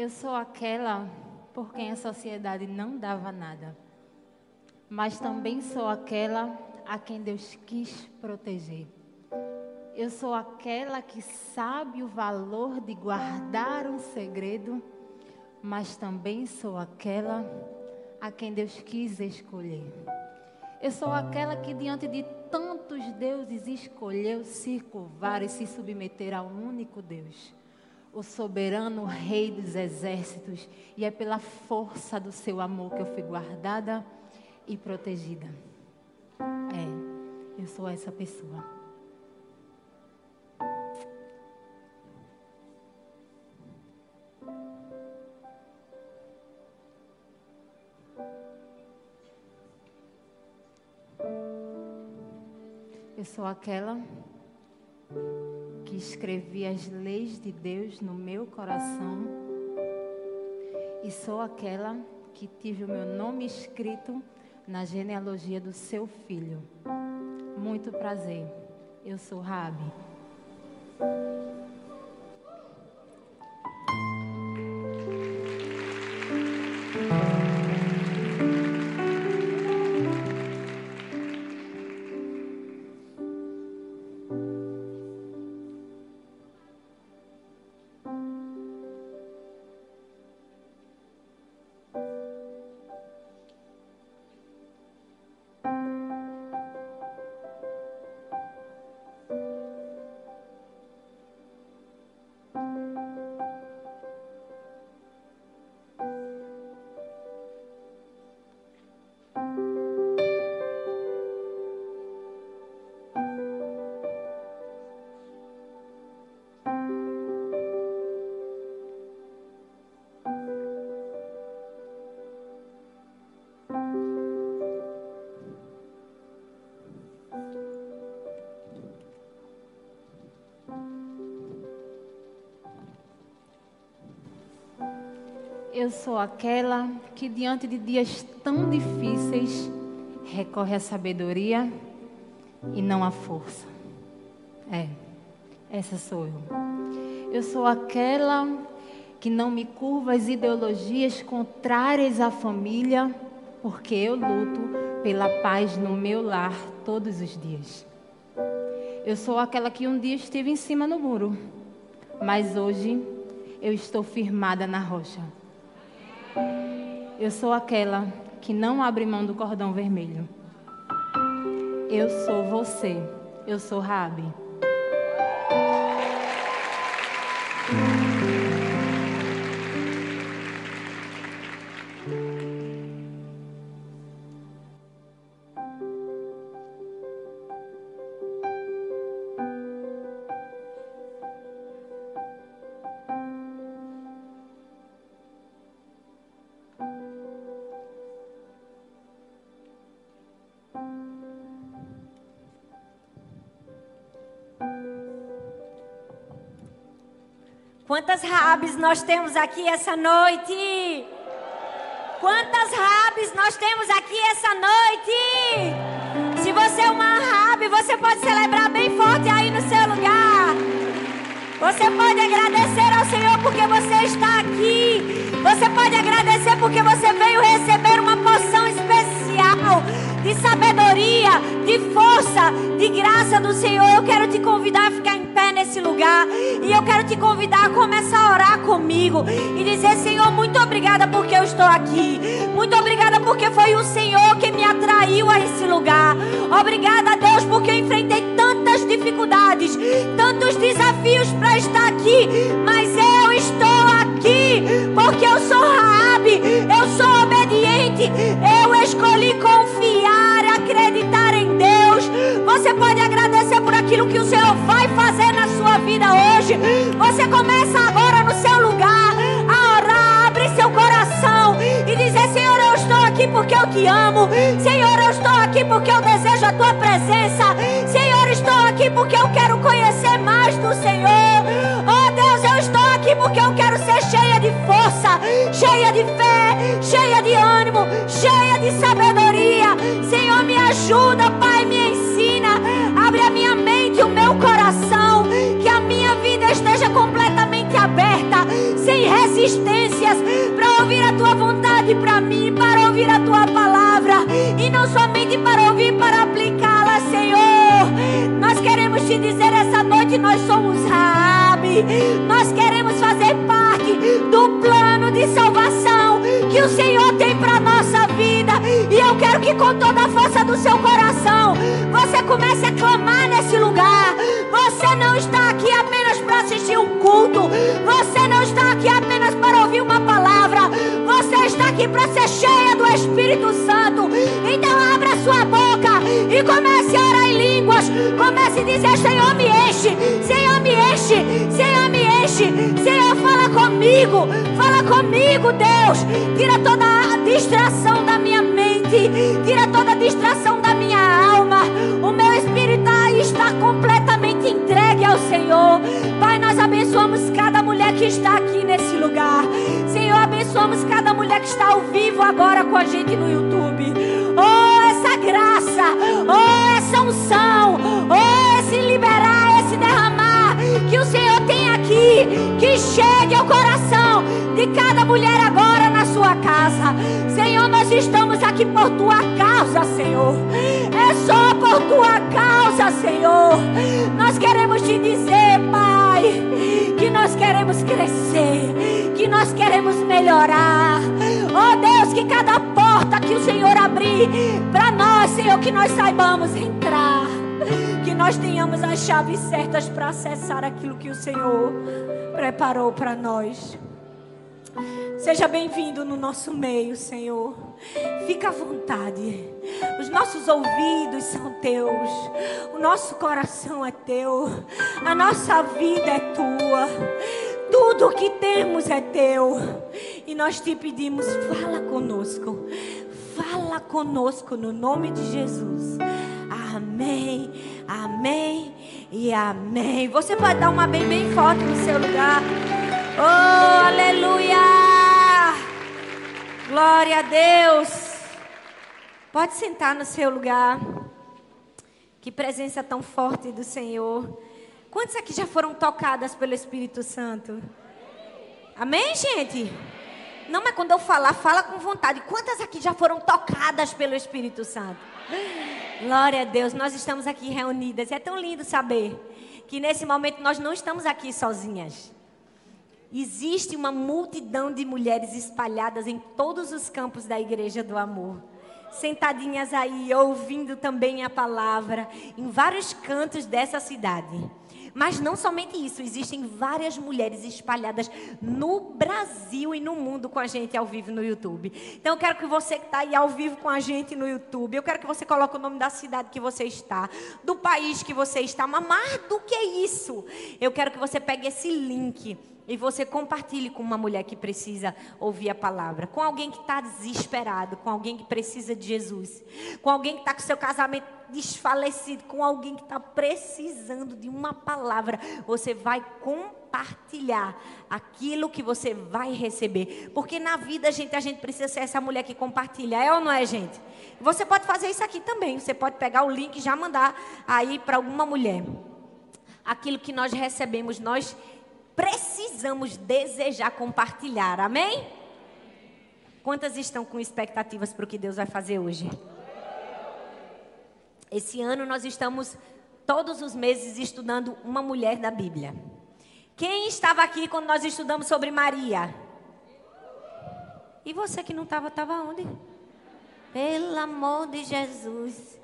Eu sou aquela por quem a sociedade não dava nada, mas também sou aquela a quem Deus quis proteger. Eu sou aquela que sabe o valor de guardar um segredo, mas também sou aquela a quem Deus quis escolher. Eu sou aquela que, diante de tantos deuses, escolheu se curvar e se submeter ao único Deus, o soberano Rei dos exércitos, e é pela força do seu amor que eu fui guardada e protegida. É, eu sou essa pessoa. Eu sou aquela que escrevi as leis de Deus no meu coração e sou aquela que tive o meu nome escrito na genealogia do seu filho. Muito prazer. Eu sou Rabi. Eu sou aquela que, diante de dias tão difíceis, recorre à sabedoria e não à força. É, essa sou eu. Eu sou aquela que não me curva às ideologias contrárias à família, porque eu luto pela paz no meu lar todos os dias. Eu sou aquela que um dia estive em cima no muro, mas hoje eu estou firmada na rocha. Eu sou aquela que não abre mão do cordão vermelho. Eu sou você. Eu sou Rabi. Quantas rabes nós temos aqui essa noite? Quantas rabes nós temos aqui essa noite? Se você é uma rabe, você pode celebrar bem forte aí no seu lugar. Você pode agradecer ao Senhor porque você está aqui. Você pode agradecer porque você veio receber uma porção especial de sabedoria, de força, de graça do Senhor. Eu quero te convidar a nesse lugar. E eu quero te convidar a começar a orar comigo e dizer: Senhor, muito obrigada porque eu estou aqui. Muito obrigada porque foi o Senhor que me atraiu a esse lugar. Obrigada, Deus, porque eu enfrentei tantas dificuldades, tantos desafios para estar aqui. Mas eu estou aqui porque eu sou Raabe, eu sou obediente. Eu escolhi confiar, Você começa agora no seu lugar a orar, abre seu coração e dizer: Senhor, eu estou aqui porque eu te amo. Senhor, eu estou aqui porque eu desejo a tua presença. Senhor, estou aqui porque eu quero conhecer mais do Senhor. Oh Deus, eu estou aqui porque eu quero ser cheia de força, cheia de fé, Nós queremos fazer parte do plano de salvação que o Senhor tem para nossa vida. E eu quero que com toda a força do seu coração você comece a clamar nesse lugar. Você não está aqui apenas para assistir um culto. Você não está aqui apenas para ouvir uma palavra. Você está aqui para ser cheia do Espírito Santo. Então abra sua boca e comece a orar em línguas. Comece a dizer: Senhor, me enche. Senhor, comigo. Fala comigo, Deus. Tira toda a distração da minha mente. Tira toda a distração da minha alma. O meu espírito está completamente entregue ao Senhor. Pai, nós abençoamos cada mulher que está aqui nesse lugar. Senhor, abençoamos cada mulher que está ao vivo agora com a gente no YouTube. Chegue ao coração de cada mulher agora na sua casa. Senhor, nós estamos aqui por tua causa, Senhor. É só por tua causa, Senhor. Nós queremos te dizer, Pai, que nós queremos crescer, que nós queremos melhorar. Oh Deus, que cada porta que o Senhor abrir para nós, Senhor, que nós saibamos entrar que nós tenhamos as chaves certas para acessar aquilo que o Senhor preparou para nós. Seja bem-vindo no nosso meio, Senhor. Fica à vontade. Os nossos ouvidos são teus. O nosso coração é teu. A nossa vida é tua. Tudo o que temos é teu. E nós te pedimos, fala conosco. Fala conosco no nome de Jesus. Amém, amém e amém. Você pode dar uma bem bem forte no seu lugar. Oh, aleluia! Glória a Deus. Pode sentar no seu lugar. Que presença tão forte do Senhor. Quantos aqui já foram tocadas pelo Espírito Santo? Amém, gente? Não, mas quando eu falar, fala com vontade. Quantas aqui já foram tocadas pelo Espírito Santo? Glória a Deus, nós estamos aqui reunidas. É tão lindo saber que nesse momento nós não estamos aqui sozinhas. Existe uma multidão de mulheres espalhadas em todos os campos da Igreja do Amor. Sentadinhas aí, ouvindo também a palavra, em vários cantos dessa cidade. Mas não somente isso, existem várias mulheres espalhadas no Brasil e no mundo com a gente ao vivo no YouTube. Então eu quero que você que está aí ao vivo com a gente no YouTube, eu quero que você coloque o nome da cidade que você está, do país que você está, mas mais do que isso, eu quero que você pegue esse link e você compartilhe com uma mulher que precisa ouvir a palavra, com alguém que está desesperado, com alguém que precisa de Jesus, com alguém que está com seu casamento desfalecido, com alguém que está precisando de uma palavra. Você vai compartilhar aquilo que você vai receber, porque na vida gente a gente precisa ser essa mulher que compartilha, é ou não é, gente? Você pode fazer isso aqui também. Você pode pegar o link e já mandar aí para alguma mulher. Aquilo que nós recebemos, nós precisamos desejar compartilhar. Amém? Quantas estão com expectativas para o que Deus vai fazer hoje? Esse ano nós estamos todos os meses estudando uma mulher da Bíblia. Quem estava aqui quando nós estudamos sobre Maria? E você que não estava, estava onde? Pelo amor de Jesus.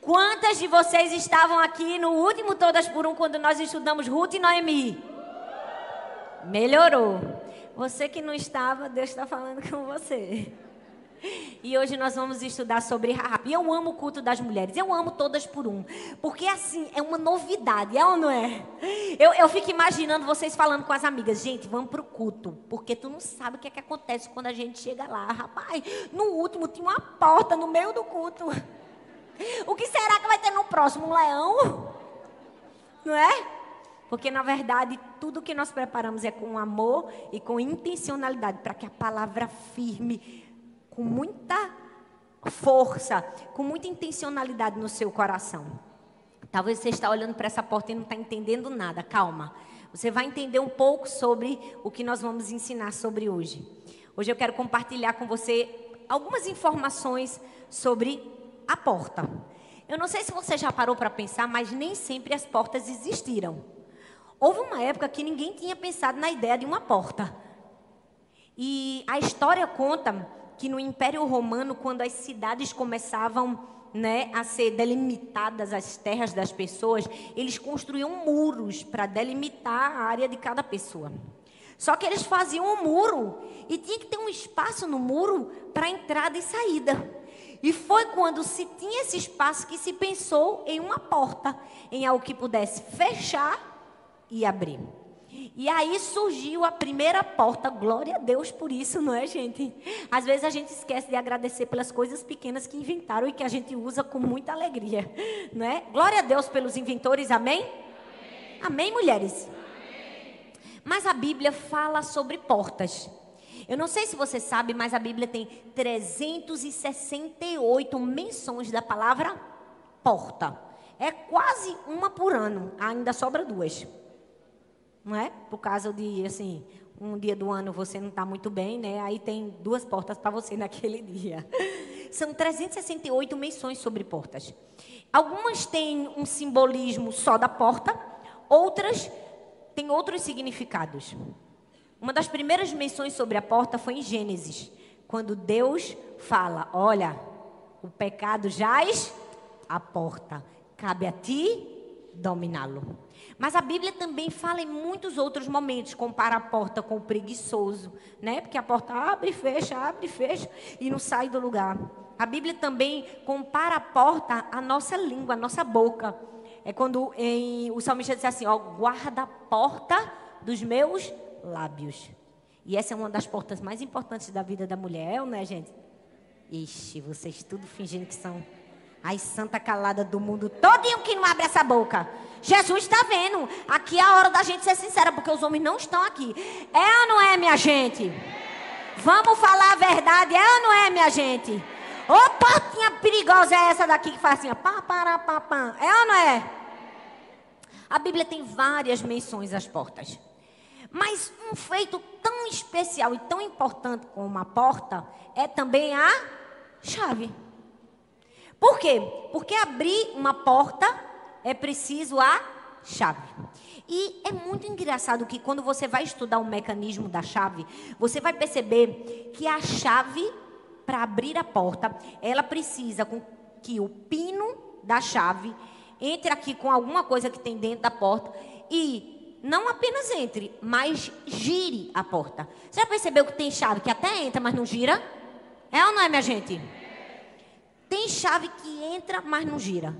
Quantas de vocês estavam aqui no último Todas por Um, quando nós estudamos Ruth e Noemi? Melhorou. Você que não estava, Deus está falando com você. E hoje nós vamos estudar sobre Rahab. E eu amo o culto das mulheres. Eu amo todas por um. Porque assim, é uma novidade, é ou não é? Eu, eu fico imaginando vocês falando com as amigas. Gente, vamos para o culto. Porque tu não sabe o que, é que acontece quando a gente chega lá. Rapaz, no último tinha uma porta no meio do culto. O que será que vai ter no próximo? Um leão? Não é? Porque, na verdade, tudo que nós preparamos é com amor e com intencionalidade, para que a palavra firme com muita força, com muita intencionalidade no seu coração. Talvez você está olhando para essa porta e não está entendendo nada. Calma. Você vai entender um pouco sobre o que nós vamos ensinar sobre hoje. Hoje eu quero compartilhar com você algumas informações sobre a porta. Eu não sei se você já parou para pensar, mas nem sempre as portas existiram. Houve uma época que ninguém tinha pensado na ideia de uma porta. E a história conta que no Império Romano, quando as cidades começavam né, a ser delimitadas as terras das pessoas, eles construíam muros para delimitar a área de cada pessoa. Só que eles faziam um muro e tinha que ter um espaço no muro para entrada e saída. E foi quando se tinha esse espaço que se pensou em uma porta, em algo que pudesse fechar e abrir. E aí surgiu a primeira porta, glória a Deus por isso, não é, gente? Às vezes a gente esquece de agradecer pelas coisas pequenas que inventaram e que a gente usa com muita alegria, não é? Glória a Deus pelos inventores, amém? Amém, amém mulheres? Amém. Mas a Bíblia fala sobre portas. Eu não sei se você sabe, mas a Bíblia tem 368 menções da palavra porta. É quase uma por ano, ainda sobra duas não é? Por causa de, assim, um dia do ano você não está muito bem, né? Aí tem duas portas para você naquele dia. São 368 menções sobre portas. Algumas têm um simbolismo só da porta, outras têm outros significados. Uma das primeiras menções sobre a porta foi em Gênesis, quando Deus fala: Olha, o pecado jaz à porta, cabe a ti dominá-lo. Mas a Bíblia também fala em muitos outros momentos, compara a porta com o preguiçoso, né? Porque a porta abre e fecha, abre e fecha e não sai do lugar. A Bíblia também compara a porta à nossa língua, à nossa boca. É quando em, o salmista diz assim, ó, guarda a porta dos meus lábios. E essa é uma das portas mais importantes da vida da mulher, não é, gente? Ixi, vocês tudo fingindo que são as santa calada do mundo todinho que não abre essa boca. Jesus está vendo. Aqui é a hora da gente ser sincera, porque os homens não estão aqui. É ou não é, minha gente? Vamos falar a verdade, é ou não é, minha gente? Ô portinha perigosa é essa daqui que faz assim, pá, para, pá, pá. É ou não é? A Bíblia tem várias menções às portas. Mas um feito tão especial e tão importante como a porta é também a chave. Por quê? Porque abrir uma porta é preciso a chave. E é muito engraçado que quando você vai estudar o mecanismo da chave, você vai perceber que a chave para abrir a porta, ela precisa que o pino da chave entre aqui com alguma coisa que tem dentro da porta e não apenas entre, mas gire a porta. Você já percebeu que tem chave que até entra, mas não gira? É ou não é, minha gente? Tem chave que entra, mas não gira.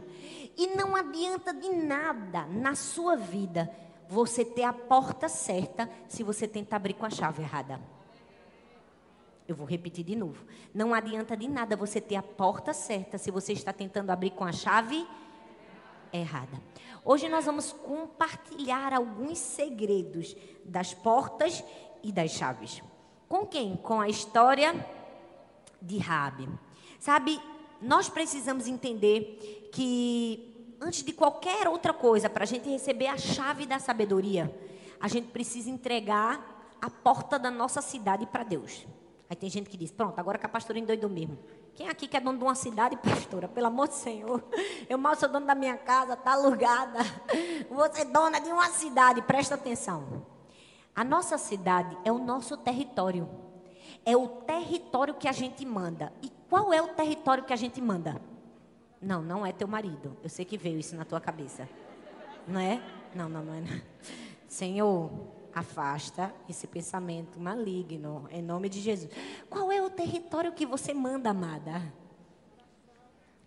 E não adianta de nada na sua vida você ter a porta certa se você tentar abrir com a chave errada. Eu vou repetir de novo. Não adianta de nada você ter a porta certa se você está tentando abrir com a chave errada. Hoje nós vamos compartilhar alguns segredos das portas e das chaves. Com quem? Com a história de Rabi. Sabe, nós precisamos entender que, antes de qualquer outra coisa, para a gente receber a chave da sabedoria, a gente precisa entregar a porta da nossa cidade para Deus. Aí tem gente que diz: Pronto, agora que a pastora endoidou mesmo. Quem aqui que é dono de uma cidade, pastora? Pelo amor do Senhor. Eu mal sou dono da minha casa, está alugada. Você é dona de uma cidade, presta atenção. A nossa cidade é o nosso território. É o território que a gente manda. E qual é o território que a gente manda? Não, não é teu marido. Eu sei que veio isso na tua cabeça. Não é? Não, não, não é. Senhor, afasta esse pensamento maligno, em nome de Jesus. Qual é o território que você manda, amada?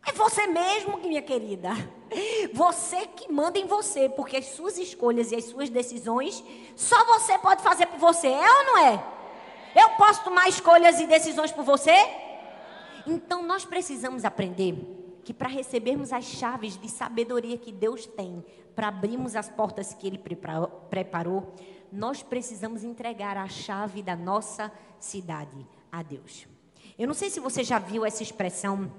É você mesmo, minha querida. Você que manda em você, porque as suas escolhas e as suas decisões só você pode fazer por você, é ou não é? Eu posso tomar escolhas e decisões por você? Então nós precisamos aprender que para recebermos as chaves de sabedoria que Deus tem, para abrirmos as portas que Ele preparou, nós precisamos entregar a chave da nossa cidade a Deus. Eu não sei se você já viu essa expressão,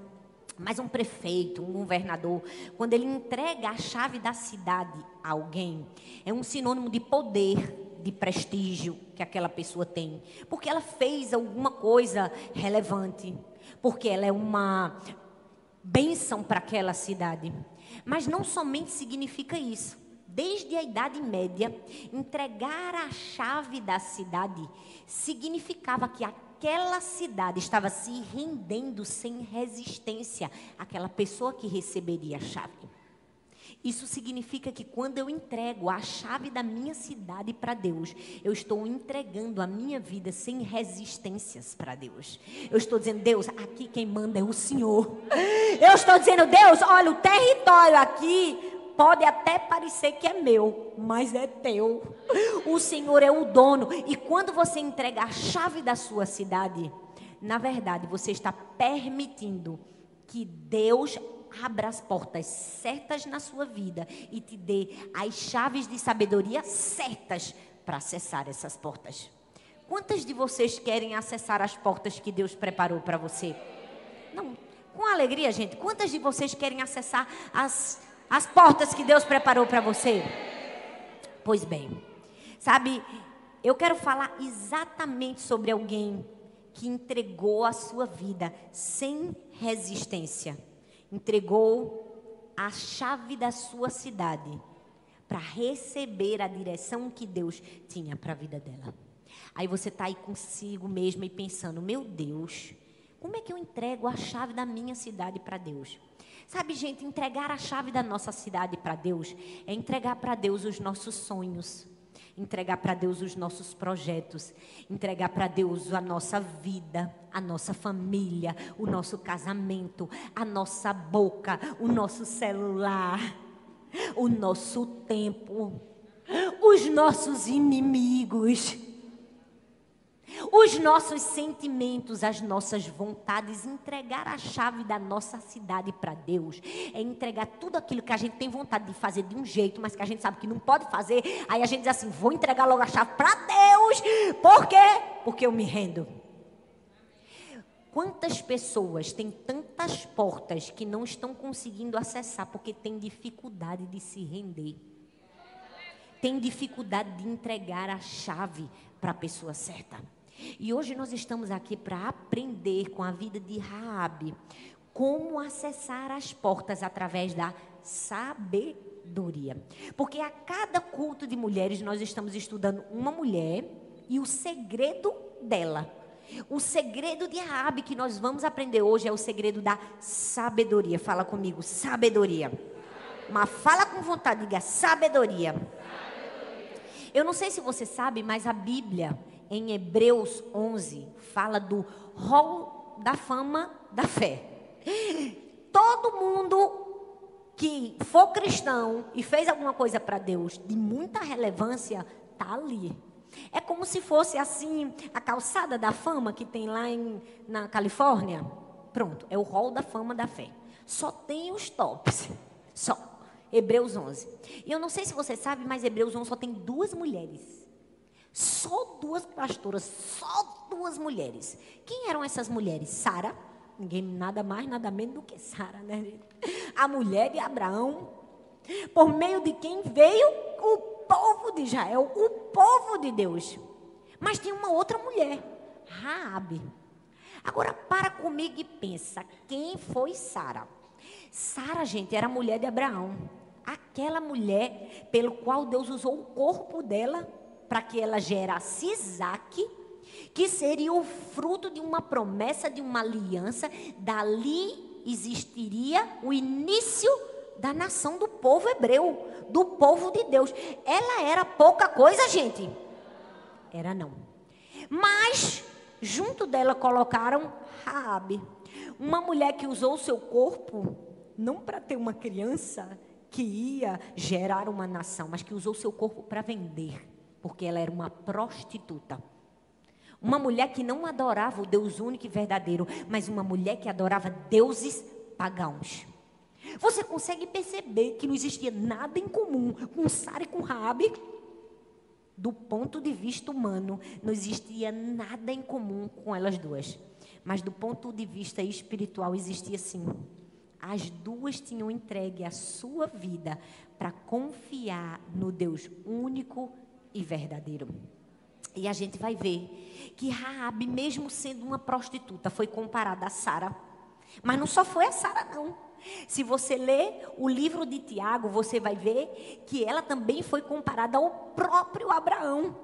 mas um prefeito, um governador, quando ele entrega a chave da cidade a alguém, é um sinônimo de poder, de prestígio que aquela pessoa tem, porque ela fez alguma coisa relevante porque ela é uma bênção para aquela cidade. Mas não somente significa isso. Desde a Idade Média, entregar a chave da cidade significava que aquela cidade estava se rendendo sem resistência àquela pessoa que receberia a chave. Isso significa que quando eu entrego a chave da minha cidade para Deus, eu estou entregando a minha vida sem resistências para Deus. Eu estou dizendo, Deus, aqui quem manda é o Senhor. Eu estou dizendo, Deus, olha, o território aqui pode até parecer que é meu, mas é teu. O Senhor é o dono. E quando você entrega a chave da sua cidade, na verdade, você está permitindo que Deus abra as portas certas na sua vida e te dê as chaves de sabedoria certas para acessar essas portas. Quantas de vocês querem acessar as portas que Deus preparou para você? Não, com alegria, gente. Quantas de vocês querem acessar as, as portas que Deus preparou para você? Pois bem, sabe, eu quero falar exatamente sobre alguém que entregou a sua vida sem resistência entregou a chave da sua cidade para receber a direção que Deus tinha para a vida dela. Aí você está aí consigo mesmo e pensando: meu Deus, como é que eu entrego a chave da minha cidade para Deus? Sabe, gente, entregar a chave da nossa cidade para Deus é entregar para Deus os nossos sonhos, entregar para Deus os nossos projetos, entregar para Deus a nossa vida, a nossa família, o nosso casamento, a nossa boca, o nosso celular, o nosso tempo, os nossos inimigos os nossos sentimentos, as nossas vontades, entregar a chave da nossa cidade para Deus, é entregar tudo aquilo que a gente tem vontade de fazer de um jeito, mas que a gente sabe que não pode fazer. Aí a gente diz assim: vou entregar logo a chave para Deus, por quê? Porque eu me rendo. Quantas pessoas têm tantas portas que não estão conseguindo acessar porque têm dificuldade de se render? Tem dificuldade de entregar a chave para a pessoa certa. E hoje nós estamos aqui para aprender com a vida de Raabe como acessar as portas através da sabedoria. Porque a cada culto de mulheres nós estamos estudando uma mulher e o segredo dela. O segredo de Raabe que nós vamos aprender hoje é o segredo da sabedoria. Fala comigo, sabedoria. Mas fala com vontade, diga sabedoria. Eu não sei se você sabe, mas a Bíblia em Hebreus 11, fala do rol da fama da fé. Todo mundo que for cristão e fez alguma coisa para Deus de muita relevância, tá ali. É como se fosse assim a calçada da fama que tem lá em, na Califórnia. Pronto, é o rol da fama da fé. Só tem os tops. Só. Hebreus 11. E eu não sei se você sabe, mas Hebreus 11 só tem duas mulheres. Só duas pastoras, só duas mulheres. Quem eram essas mulheres? Sara, ninguém nada mais, nada menos do que Sara, né? A mulher de Abraão, por meio de quem veio o povo de Israel, o povo de Deus. Mas tinha uma outra mulher, Raabe. Agora para comigo e pensa, quem foi Sara? Sara, gente, era a mulher de Abraão. Aquela mulher pelo qual Deus usou o corpo dela para que ela gerasse Isaac, que seria o fruto de uma promessa, de uma aliança. Dali existiria o início da nação do povo hebreu, do povo de Deus. Ela era pouca coisa, gente? Era não. Mas junto dela colocaram Raabe, uma mulher que usou o seu corpo não para ter uma criança que ia gerar uma nação, mas que usou o seu corpo para vender porque ela era uma prostituta. Uma mulher que não adorava o Deus único e verdadeiro, mas uma mulher que adorava deuses pagãos. Você consegue perceber que não existia nada em comum com Sara e com Rabi? Do ponto de vista humano, não existia nada em comum com elas duas. Mas do ponto de vista espiritual existia sim. As duas tinham entregue a sua vida para confiar no Deus único e verdadeiro. E a gente vai ver que Raabe, mesmo sendo uma prostituta, foi comparada a Sara. Mas não só foi a Sara, não. Se você ler o livro de Tiago, você vai ver que ela também foi comparada ao próprio Abraão.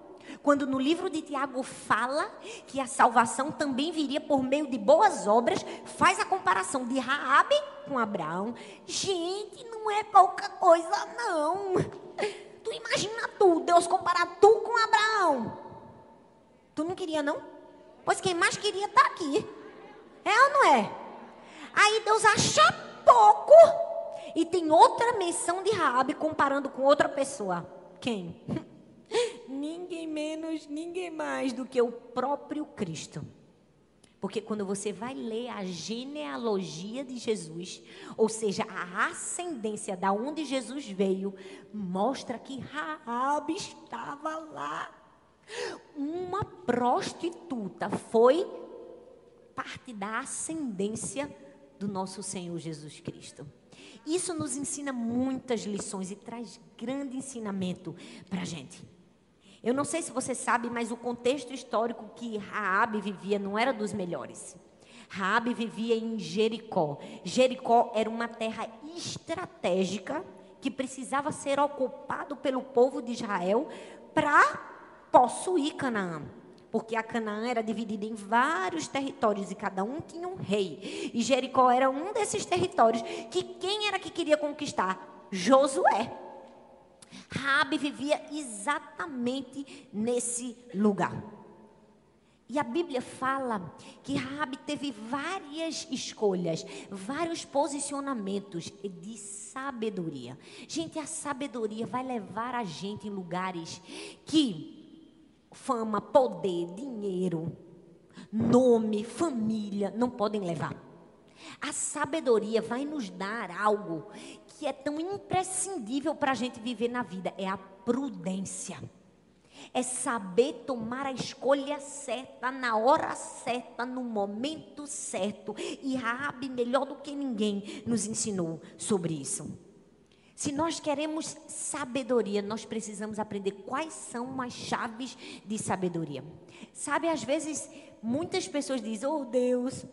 Quando no livro de Tiago fala que a salvação também viria por meio de boas obras, faz a comparação de Raabe com Abraão. Gente, não é pouca coisa não. Tu imagina tu, Deus comparar tu com Abraão. Tu não queria não? Pois quem mais queria tá aqui. É ou não é? Aí Deus acha pouco e tem outra menção de Raabe comparando com outra pessoa. Quem? ninguém menos, ninguém mais do que o próprio Cristo. Porque quando você vai ler a genealogia de Jesus, ou seja, a ascendência da onde Jesus veio, mostra que Raabe estava lá. Uma prostituta foi parte da ascendência do nosso Senhor Jesus Cristo. Isso nos ensina muitas lições e traz grande ensinamento para a gente. Eu não sei se você sabe, mas o contexto histórico que Raabe vivia não era dos melhores. Raabe vivia em Jericó. Jericó era uma terra estratégica que precisava ser ocupado pelo povo de Israel para possuir Canaã. Porque a Canaã era dividida em vários territórios e cada um tinha um rei. E Jericó era um desses territórios que quem era que queria conquistar? Josué. Raabe vivia exatamente nesse lugar. E a Bíblia fala que Raabe teve várias escolhas, vários posicionamentos de sabedoria. Gente, a sabedoria vai levar a gente em lugares que fama, poder, dinheiro, nome, família não podem levar. A sabedoria vai nos dar algo que é tão imprescindível para a gente viver na vida é a prudência. É saber tomar a escolha certa, na hora certa, no momento certo. E Raabe, melhor do que ninguém, nos ensinou sobre isso. Se nós queremos sabedoria, nós precisamos aprender quais são as chaves de sabedoria. Sabe, às vezes, muitas pessoas dizem: Oh Deus,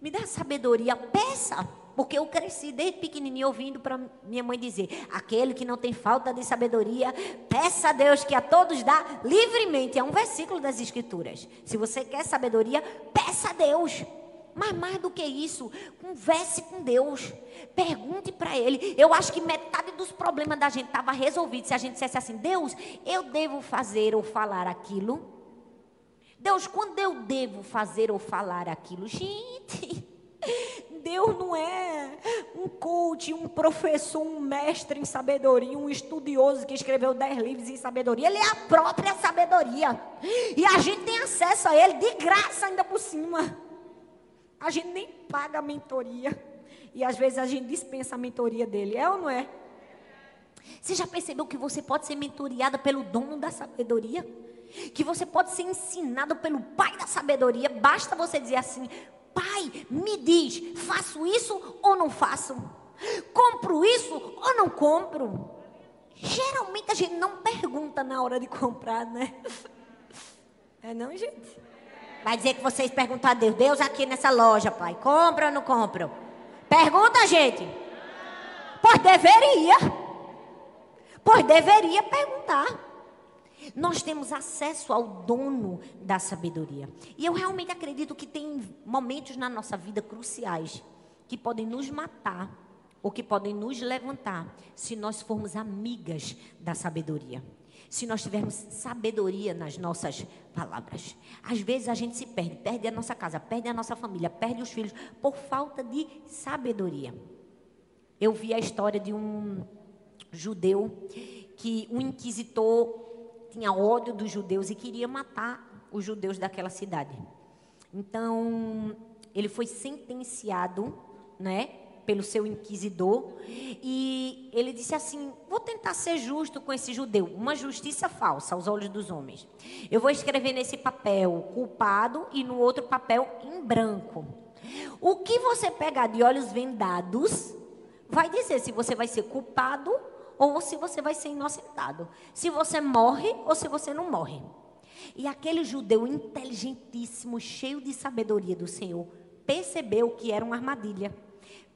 me dá sabedoria, peça. Porque eu cresci desde pequenininho ouvindo para minha mãe dizer: aquele que não tem falta de sabedoria, peça a Deus que a todos dá livremente. É um versículo das Escrituras. Se você quer sabedoria, peça a Deus. Mas mais do que isso, converse com Deus. Pergunte para Ele. Eu acho que metade dos problemas da gente estava resolvido se a gente dissesse assim: Deus, eu devo fazer ou falar aquilo. Deus, quando eu devo fazer ou falar aquilo? Gente. Deus não é um coach, um professor, um mestre em sabedoria, um estudioso que escreveu dez livros em sabedoria. Ele é a própria sabedoria. E a gente tem acesso a ele de graça ainda por cima. A gente nem paga a mentoria. E às vezes a gente dispensa a mentoria dele. É ou não é? Você já percebeu que você pode ser mentoriada pelo dono da sabedoria? Que você pode ser ensinado pelo pai da sabedoria. Basta você dizer assim: Pai, me diz, faço isso ou não faço? Compro isso ou não compro? Geralmente a gente não pergunta na hora de comprar, né? É não, gente? Vai dizer que vocês perguntam a Deus, Deus aqui nessa loja, pai, compra ou não compro? Pergunta, gente. Pois deveria. Pois deveria perguntar. Nós temos acesso ao dono da sabedoria. E eu realmente acredito que tem momentos na nossa vida cruciais que podem nos matar ou que podem nos levantar se nós formos amigas da sabedoria. Se nós tivermos sabedoria nas nossas palavras. Às vezes a gente se perde, perde a nossa casa, perde a nossa família, perde os filhos por falta de sabedoria. Eu vi a história de um judeu que um inquisitor tinha ódio dos judeus e queria matar os judeus daquela cidade. Então, ele foi sentenciado, né, pelo seu inquisidor, e ele disse assim: Vou tentar ser justo com esse judeu, uma justiça falsa aos olhos dos homens. Eu vou escrever nesse papel culpado e no outro papel em branco. O que você pegar de olhos vendados vai dizer se você vai ser culpado ou se você vai ser inocentado. Se você morre ou se você não morre. E aquele judeu inteligentíssimo, cheio de sabedoria do Senhor, percebeu que era uma armadilha.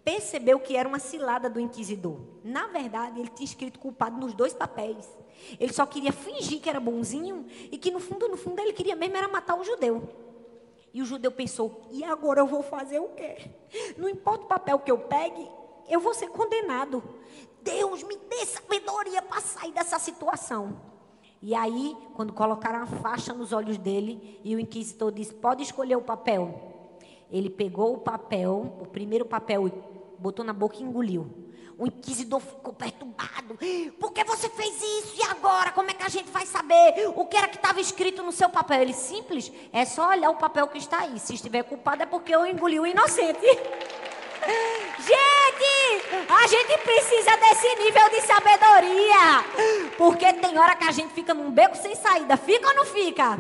Percebeu que era uma cilada do inquisidor. Na verdade, ele tinha escrito culpado nos dois papéis. Ele só queria fingir que era bonzinho e que no fundo, no fundo, ele queria mesmo era matar o judeu. E o judeu pensou: e agora eu vou fazer o quê? Não importa o papel que eu pegue, eu vou ser condenado. Deus me dê sabedoria para sair dessa situação. E aí, quando colocaram a faixa nos olhos dele, e o inquisitor disse: Pode escolher o papel. Ele pegou o papel, o primeiro papel, botou na boca e engoliu. O inquisidor ficou perturbado. Por que você fez isso? E agora? Como é que a gente vai saber o que era que estava escrito no seu papel? Ele simples, é só olhar o papel que está aí. Se estiver culpado é porque eu engoli o inocente. Gente, a gente precisa desse nível de sabedoria. Porque tem hora que a gente fica num beco sem saída. Fica ou não fica?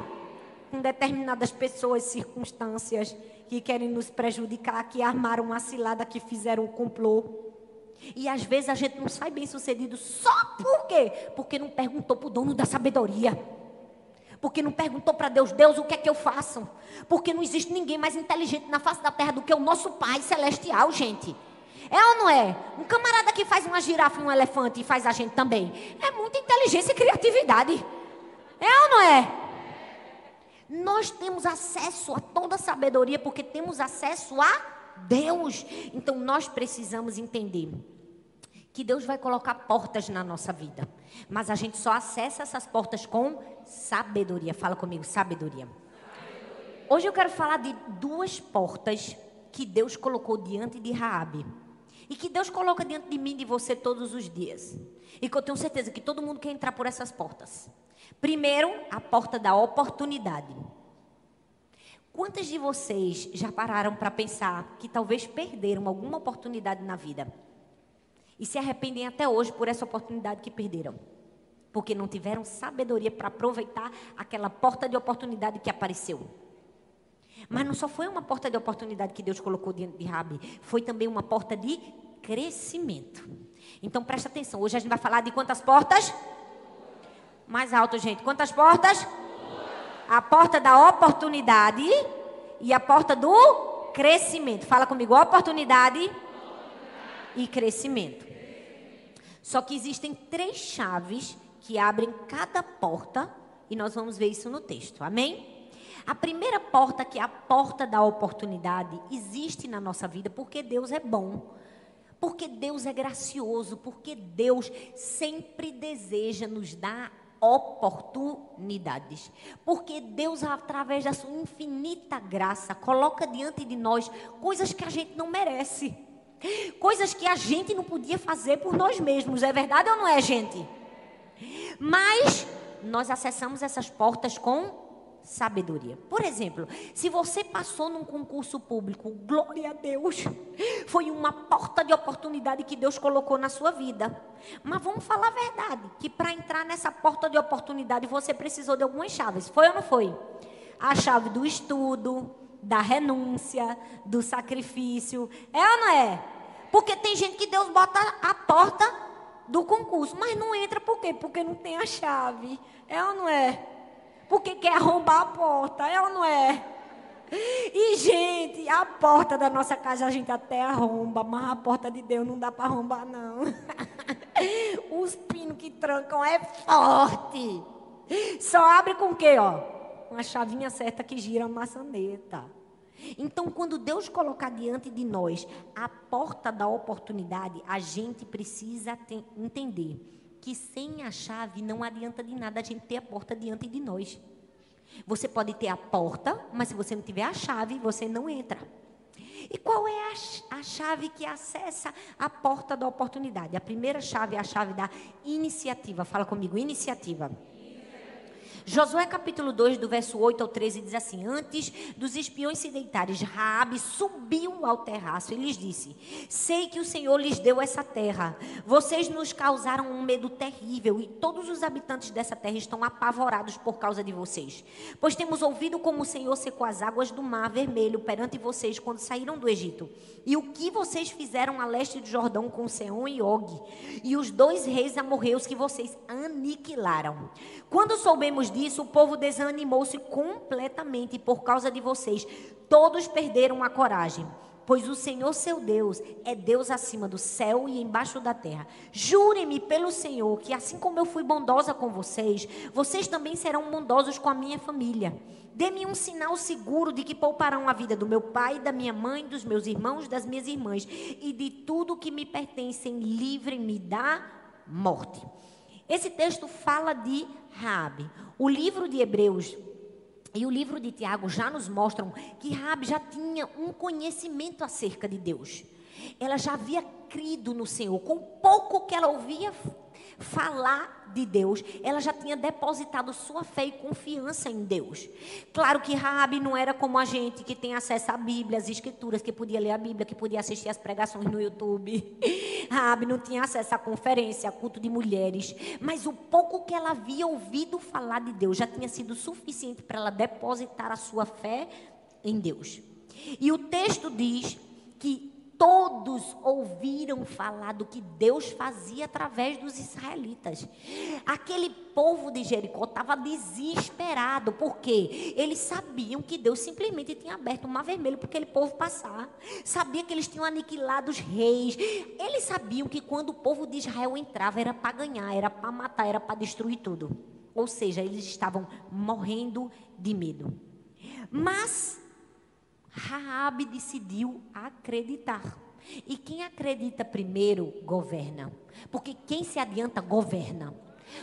Com determinadas pessoas, circunstâncias que querem nos prejudicar, que armaram uma cilada, que fizeram um complô. E às vezes a gente não sai bem sucedido só por quê? Porque não perguntou para o dono da sabedoria. Porque não perguntou para Deus, Deus, o que é que eu faço? Porque não existe ninguém mais inteligente na face da terra do que o nosso Pai Celestial, gente. É ou não é? Um camarada que faz uma girafa e um elefante e faz a gente também. É muita inteligência e criatividade. É ou não é? Nós temos acesso a toda a sabedoria porque temos acesso a Deus. Então nós precisamos entender que Deus vai colocar portas na nossa vida, mas a gente só acessa essas portas com sabedoria. Fala comigo, sabedoria. Hoje eu quero falar de duas portas que Deus colocou diante de Raabe. E que Deus coloca diante de mim e de você todos os dias. E que eu tenho certeza que todo mundo quer entrar por essas portas. Primeiro, a porta da oportunidade. Quantas de vocês já pararam para pensar que talvez perderam alguma oportunidade na vida? E se arrependem até hoje por essa oportunidade que perderam? Porque não tiveram sabedoria para aproveitar aquela porta de oportunidade que apareceu. Mas não só foi uma porta de oportunidade que Deus colocou diante de Rabi, foi também uma porta de crescimento. Então presta atenção, hoje a gente vai falar de quantas portas? Mais alto, gente. Quantas portas? A porta da oportunidade e a porta do crescimento. Fala comigo, oportunidade e crescimento. Só que existem três chaves que abrem cada porta e nós vamos ver isso no texto. Amém? A primeira porta, que é a porta da oportunidade, existe na nossa vida porque Deus é bom. Porque Deus é gracioso, porque Deus sempre deseja nos dar oportunidades. Porque Deus, através da sua infinita graça, coloca diante de nós coisas que a gente não merece. Coisas que a gente não podia fazer por nós mesmos. É verdade ou não é, gente? Mas nós acessamos essas portas com sabedoria. Por exemplo, se você passou num concurso público, glória a Deus, foi uma porta de oportunidade que Deus colocou na sua vida. Mas vamos falar a verdade, que para entrar nessa porta de oportunidade você precisou de algumas chaves. Foi ou não foi? A chave do estudo, da renúncia, do sacrifício. É ou não é? Porque tem gente que Deus bota a porta do concurso, mas não entra por quê? Porque não tem a chave. É ou não é? porque quer arrombar a porta, é ou não é? E, gente, a porta da nossa casa a gente até arromba, mas a porta de Deus não dá para arrombar, não. Os pinos que trancam é forte. Só abre com o quê, ó? Uma chavinha certa que gira a maçaneta. Então, quando Deus colocar diante de nós a porta da oportunidade, a gente precisa entender que sem a chave não adianta de nada a gente ter a porta diante de nós. Você pode ter a porta, mas se você não tiver a chave, você não entra. E qual é a, a chave que acessa a porta da oportunidade? A primeira chave é a chave da iniciativa. Fala comigo, iniciativa. Josué capítulo 2, do verso 8 ao 13, diz assim: Antes dos espiões se deitarem, Raabe subiu ao terraço e lhes disse: Sei que o Senhor lhes deu essa terra. Vocês nos causaram um medo terrível e todos os habitantes dessa terra estão apavorados por causa de vocês. Pois temos ouvido como o Senhor secou as águas do mar vermelho perante vocês quando saíram do Egito. E o que vocês fizeram a leste do Jordão com Seom e Og, e os dois reis amorreus que vocês aniquilaram. Quando soubemos disso, o povo desanimou-se completamente por causa de vocês. Todos perderam a coragem. Pois o Senhor seu Deus é Deus acima do céu e embaixo da terra. Jurem-me pelo Senhor que, assim como eu fui bondosa com vocês, vocês também serão bondosos com a minha família. Dê-me um sinal seguro de que pouparão a vida do meu pai, da minha mãe, dos meus irmãos, das minhas irmãs e de tudo que me pertencem. Livrem-me da morte. Esse texto fala de Rabi. O livro de Hebreus e o livro de Tiago já nos mostram que Rabi já tinha um conhecimento acerca de Deus. Ela já havia crido no Senhor. Com pouco que ela ouvia falar de Deus, ela já tinha depositado sua fé e confiança em Deus. Claro que Rabi não era como a gente que tem acesso à Bíblia, às escrituras, que podia ler a Bíblia, que podia assistir as pregações no YouTube. Rabi não tinha acesso à conferência, a culto de mulheres, mas o pouco que ela havia ouvido falar de Deus já tinha sido suficiente para ela depositar a sua fé em Deus. E o texto diz que todos ouviram falar do que Deus fazia através dos israelitas. Aquele povo de Jericó estava desesperado, porque eles sabiam que Deus simplesmente tinha aberto o mar vermelho para aquele povo passar. Sabia que eles tinham aniquilado os reis. Eles sabiam que quando o povo de Israel entrava era para ganhar, era para matar, era para destruir tudo. Ou seja, eles estavam morrendo de medo. Mas Raabe decidiu acreditar. E quem acredita primeiro governa. Porque quem se adianta governa.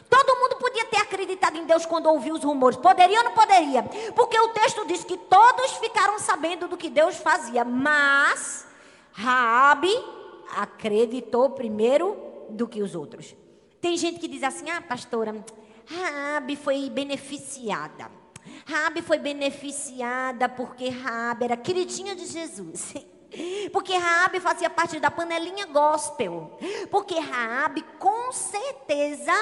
Todo mundo podia ter acreditado em Deus quando ouviu os rumores. Poderia ou não poderia? Porque o texto diz que todos ficaram sabendo do que Deus fazia, mas Raabe acreditou primeiro do que os outros. Tem gente que diz assim: "Ah, pastora, Raabe foi beneficiada. Rabi foi beneficiada porque Rabi era queridinha de Jesus. Porque Raabe fazia parte da panelinha gospel. Porque Raabe com certeza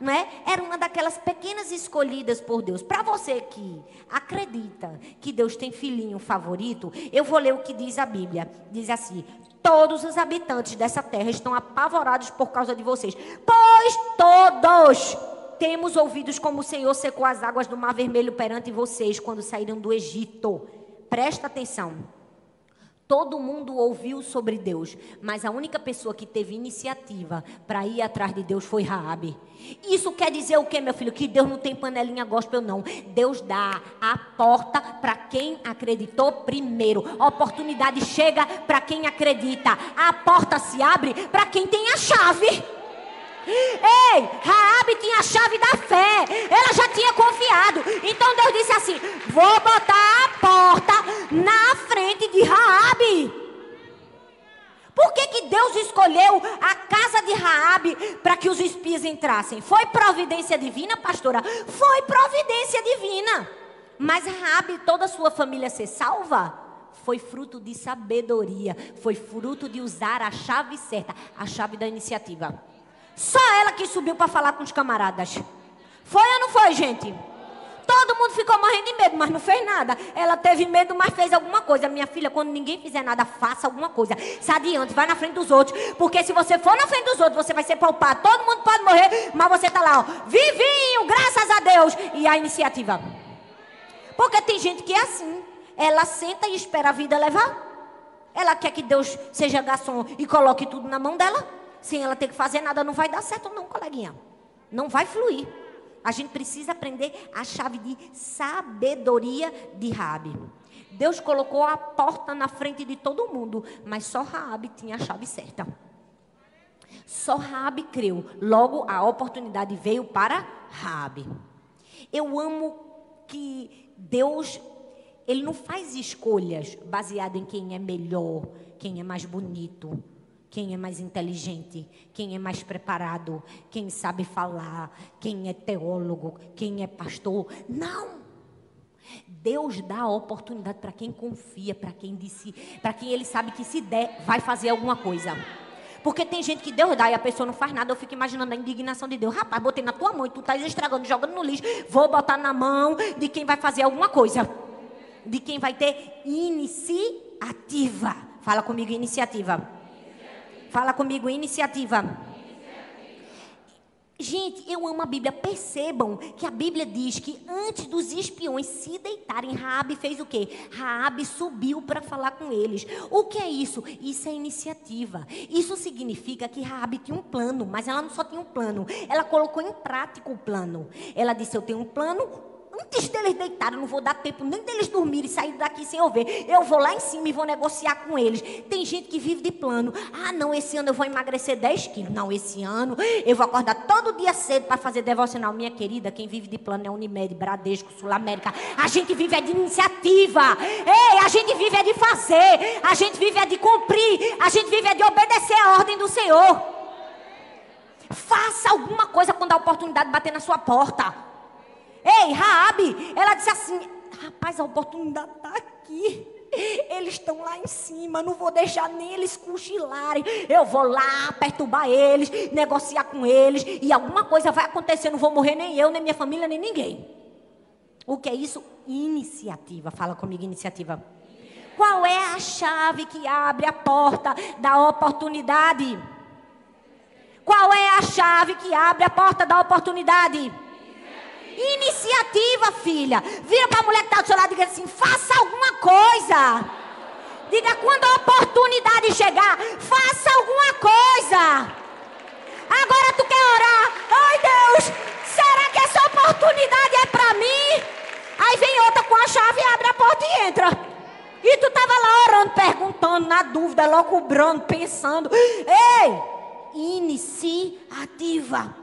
não é? Era uma daquelas pequenas escolhidas por Deus. Para você que acredita que Deus tem filhinho favorito, eu vou ler o que diz a Bíblia. Diz assim: Todos os habitantes dessa terra estão apavorados por causa de vocês. Pois todos temos ouvidos como o Senhor secou as águas do Mar Vermelho perante vocês quando saíram do Egito. Presta atenção. Todo mundo ouviu sobre Deus, mas a única pessoa que teve iniciativa para ir atrás de Deus foi Raabe. Isso quer dizer o quê, meu filho? Que Deus não tem panelinha gospel não. Deus dá a porta para quem acreditou primeiro. A oportunidade chega para quem acredita. A porta se abre para quem tem a chave. Ei, Raabe tinha a chave da fé. Ela já tinha confiado. Então Deus disse assim: "Vou botar a porta na frente de Raabe". Por que, que Deus escolheu a casa de Raabe para que os espias entrassem? Foi providência divina, pastora? Foi providência divina. Mas Raabe e toda a sua família ser salva foi fruto de sabedoria, foi fruto de usar a chave certa, a chave da iniciativa. Só ela que subiu para falar com os camaradas. Foi ou não foi, gente? Todo mundo ficou morrendo de medo, mas não fez nada. Ela teve medo, mas fez alguma coisa. Minha filha, quando ninguém fizer nada, faça alguma coisa. Se adiante, vai na frente dos outros. Porque se você for na frente dos outros, você vai ser poupado. Todo mundo pode morrer, mas você está lá, ó. Vivinho, graças a Deus. E a iniciativa. Porque tem gente que é assim. Ela senta e espera a vida levar. Ela quer que Deus seja garçom e coloque tudo na mão dela sem ela ter que fazer nada, não vai dar certo, não, coleguinha. Não vai fluir. A gente precisa aprender a chave de sabedoria de Rabi. Deus colocou a porta na frente de todo mundo, mas só Raabe tinha a chave certa. Só Raabe creu. Logo a oportunidade veio para Raabe. Eu amo que Deus ele não faz escolhas baseadas em quem é melhor, quem é mais bonito, quem é mais inteligente, quem é mais preparado, quem sabe falar, quem é teólogo, quem é pastor. Não! Deus dá a oportunidade para quem confia, para quem disse, para quem ele sabe que se der, vai fazer alguma coisa. Porque tem gente que Deus dá e a pessoa não faz nada. Eu fico imaginando a indignação de Deus. Rapaz, botei na tua mão e tu estás estragando, jogando no lixo. Vou botar na mão de quem vai fazer alguma coisa. De quem vai ter iniciativa. Fala comigo, iniciativa. Fala comigo, iniciativa. Gente, eu amo a Bíblia. Percebam que a Bíblia diz que antes dos espiões se deitarem, Raabe fez o quê? Raabe subiu para falar com eles. O que é isso? Isso é iniciativa. Isso significa que Raabe tinha um plano, mas ela não só tinha um plano, ela colocou em prática o plano. Ela disse: "Eu tenho um plano, Antes deles deitarem, não vou dar tempo nem deles dormirem e sair daqui sem eu ver. Eu vou lá em cima e vou negociar com eles. Tem gente que vive de plano. Ah, não, esse ano eu vou emagrecer 10 quilos. Não, esse ano eu vou acordar todo dia cedo para fazer devocional. Minha querida, quem vive de plano é Unimed, Bradesco, Sul América. A gente vive é de iniciativa. Ei, a gente vive é de fazer. A gente vive é de cumprir. A gente vive é de obedecer a ordem do Senhor. Faça alguma coisa quando a oportunidade bater na sua porta. Ei, Raabe, ela disse assim: rapaz, a oportunidade está aqui. Eles estão lá em cima, não vou deixar nem eles cochilarem. Eu vou lá perturbar eles, negociar com eles, e alguma coisa vai acontecer. Não vou morrer nem eu, nem minha família, nem ninguém. O que é isso? Iniciativa. Fala comigo, iniciativa. Qual é a chave que abre a porta da oportunidade? Qual é a chave que abre a porta da oportunidade? Iniciativa, filha. Vira para a mulher que está do seu lado e diga assim: faça alguma coisa. Diga quando a oportunidade chegar, faça alguma coisa. Agora tu quer orar? Ai Deus, será que essa oportunidade é para mim? Aí vem outra com a chave, abre a porta e entra. E tu estava lá orando, perguntando, na dúvida, locubrando, pensando. Ei, iniciativa.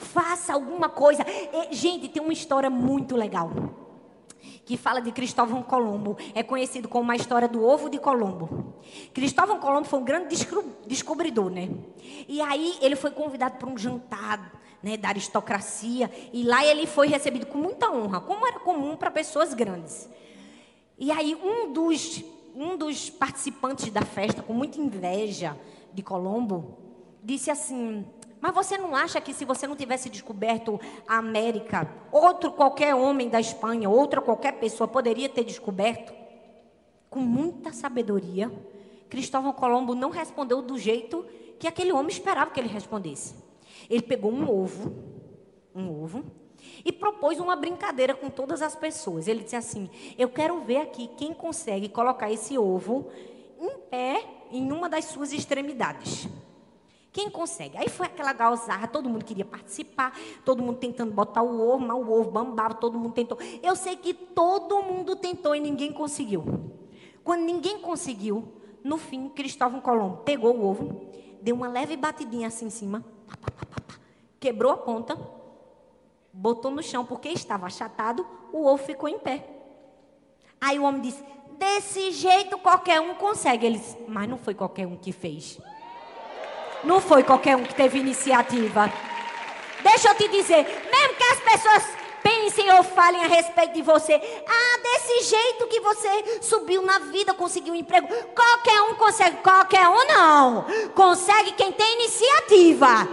Faça alguma coisa. E, gente, tem uma história muito legal. Que fala de Cristóvão Colombo. É conhecido como a história do ovo de Colombo. Cristóvão Colombo foi um grande descobridor, né? E aí ele foi convidado para um jantar né, da aristocracia. E lá ele foi recebido com muita honra, como era comum para pessoas grandes. E aí um dos, um dos participantes da festa, com muita inveja de Colombo, disse assim: mas você não acha que se você não tivesse descoberto a América, outro qualquer homem da Espanha, outra qualquer pessoa poderia ter descoberto? Com muita sabedoria, Cristóvão Colombo não respondeu do jeito que aquele homem esperava que ele respondesse. Ele pegou um ovo, um ovo, e propôs uma brincadeira com todas as pessoas. Ele disse assim: Eu quero ver aqui quem consegue colocar esse ovo em pé em uma das suas extremidades. Quem consegue? Aí foi aquela galzarra, todo mundo queria participar, todo mundo tentando botar o ovo, mas o ovo bambava, todo mundo tentou. Eu sei que todo mundo tentou e ninguém conseguiu. Quando ninguém conseguiu, no fim, Cristóvão Colombo pegou o ovo, deu uma leve batidinha assim em cima, pá, pá, pá, quebrou a ponta, botou no chão porque estava achatado, o ovo ficou em pé. Aí o homem disse: desse jeito qualquer um consegue. Ele disse, mas não foi qualquer um que fez. Não foi qualquer um que teve iniciativa. Deixa eu te dizer, mesmo que as pessoas pensem ou falem a respeito de você, ah, desse jeito que você subiu na vida, conseguiu um emprego, qualquer um consegue, qualquer um não. Consegue quem tem iniciativa.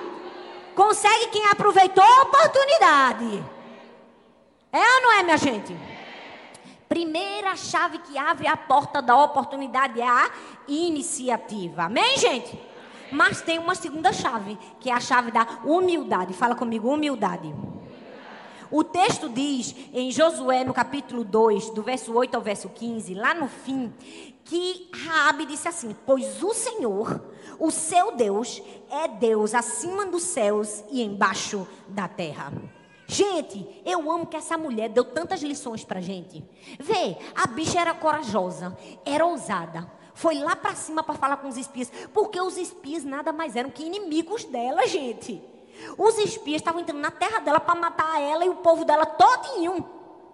Consegue quem aproveitou a oportunidade. É ou não é, minha gente? Primeira chave que abre a porta da oportunidade é a iniciativa. Amém, gente? Mas tem uma segunda chave, que é a chave da humildade. Fala comigo, humildade. O texto diz em Josué, no capítulo 2, do verso 8 ao verso 15, lá no fim, que Raabe disse assim: "Pois o Senhor, o seu Deus, é Deus acima dos céus e embaixo da terra." Gente, eu amo que essa mulher deu tantas lições pra gente. Vê, a bicha era corajosa, era ousada, foi lá para cima para falar com os espias, porque os espias nada mais eram que inimigos dela, gente. Os espias estavam entrando na terra dela para matar ela e o povo dela todinho.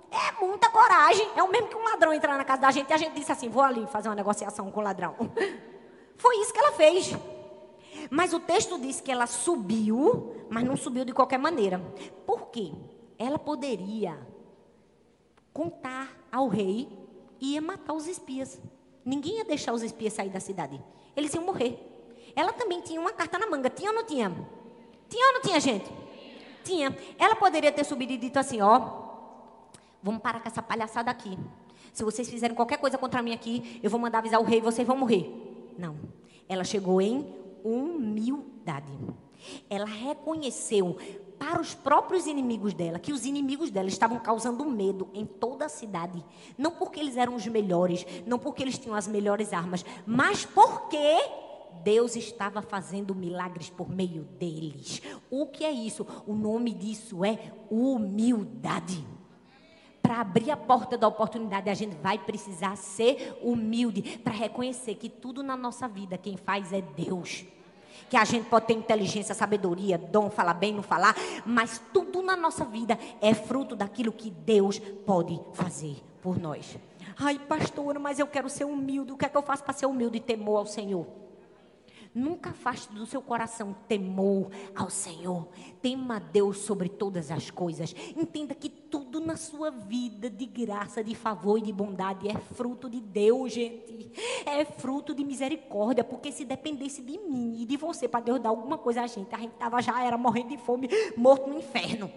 É muita coragem. É o mesmo que um ladrão entrar na casa da gente e a gente disse assim: vou ali fazer uma negociação com o ladrão. Foi isso que ela fez. Mas o texto diz que ela subiu, mas não subiu de qualquer maneira. Por quê? Ela poderia contar ao rei e ia matar os espias. Ninguém ia deixar os espias sair da cidade. Eles iam morrer. Ela também tinha uma carta na manga. Tinha ou não tinha? Tinha ou não tinha, gente? Tinha. Ela poderia ter subido e dito assim: ó, vamos parar com essa palhaçada aqui. Se vocês fizerem qualquer coisa contra mim aqui, eu vou mandar avisar o rei e vocês vão morrer. Não. Ela chegou em humildade. Ela reconheceu para os próprios inimigos dela que os inimigos dela estavam causando medo em toda a cidade. Não porque eles eram os melhores, não porque eles tinham as melhores armas, mas porque Deus estava fazendo milagres por meio deles. O que é isso? O nome disso é humildade. Para abrir a porta da oportunidade, a gente vai precisar ser humilde para reconhecer que tudo na nossa vida quem faz é Deus. Que a gente pode ter inteligência, sabedoria, dom, falar bem, não falar, mas tudo na nossa vida é fruto daquilo que Deus pode fazer por nós. Ai, pastora, mas eu quero ser humilde. O que é que eu faço para ser humilde e temor ao Senhor? Nunca afaste do seu coração temor ao Senhor. Tema a Deus sobre todas as coisas. Entenda que tudo na sua vida de graça, de favor e de bondade é fruto de Deus, gente. É fruto de misericórdia, porque se dependesse de mim e de você para Deus dar alguma coisa a gente, a gente tava já era morrendo de fome, morto no inferno.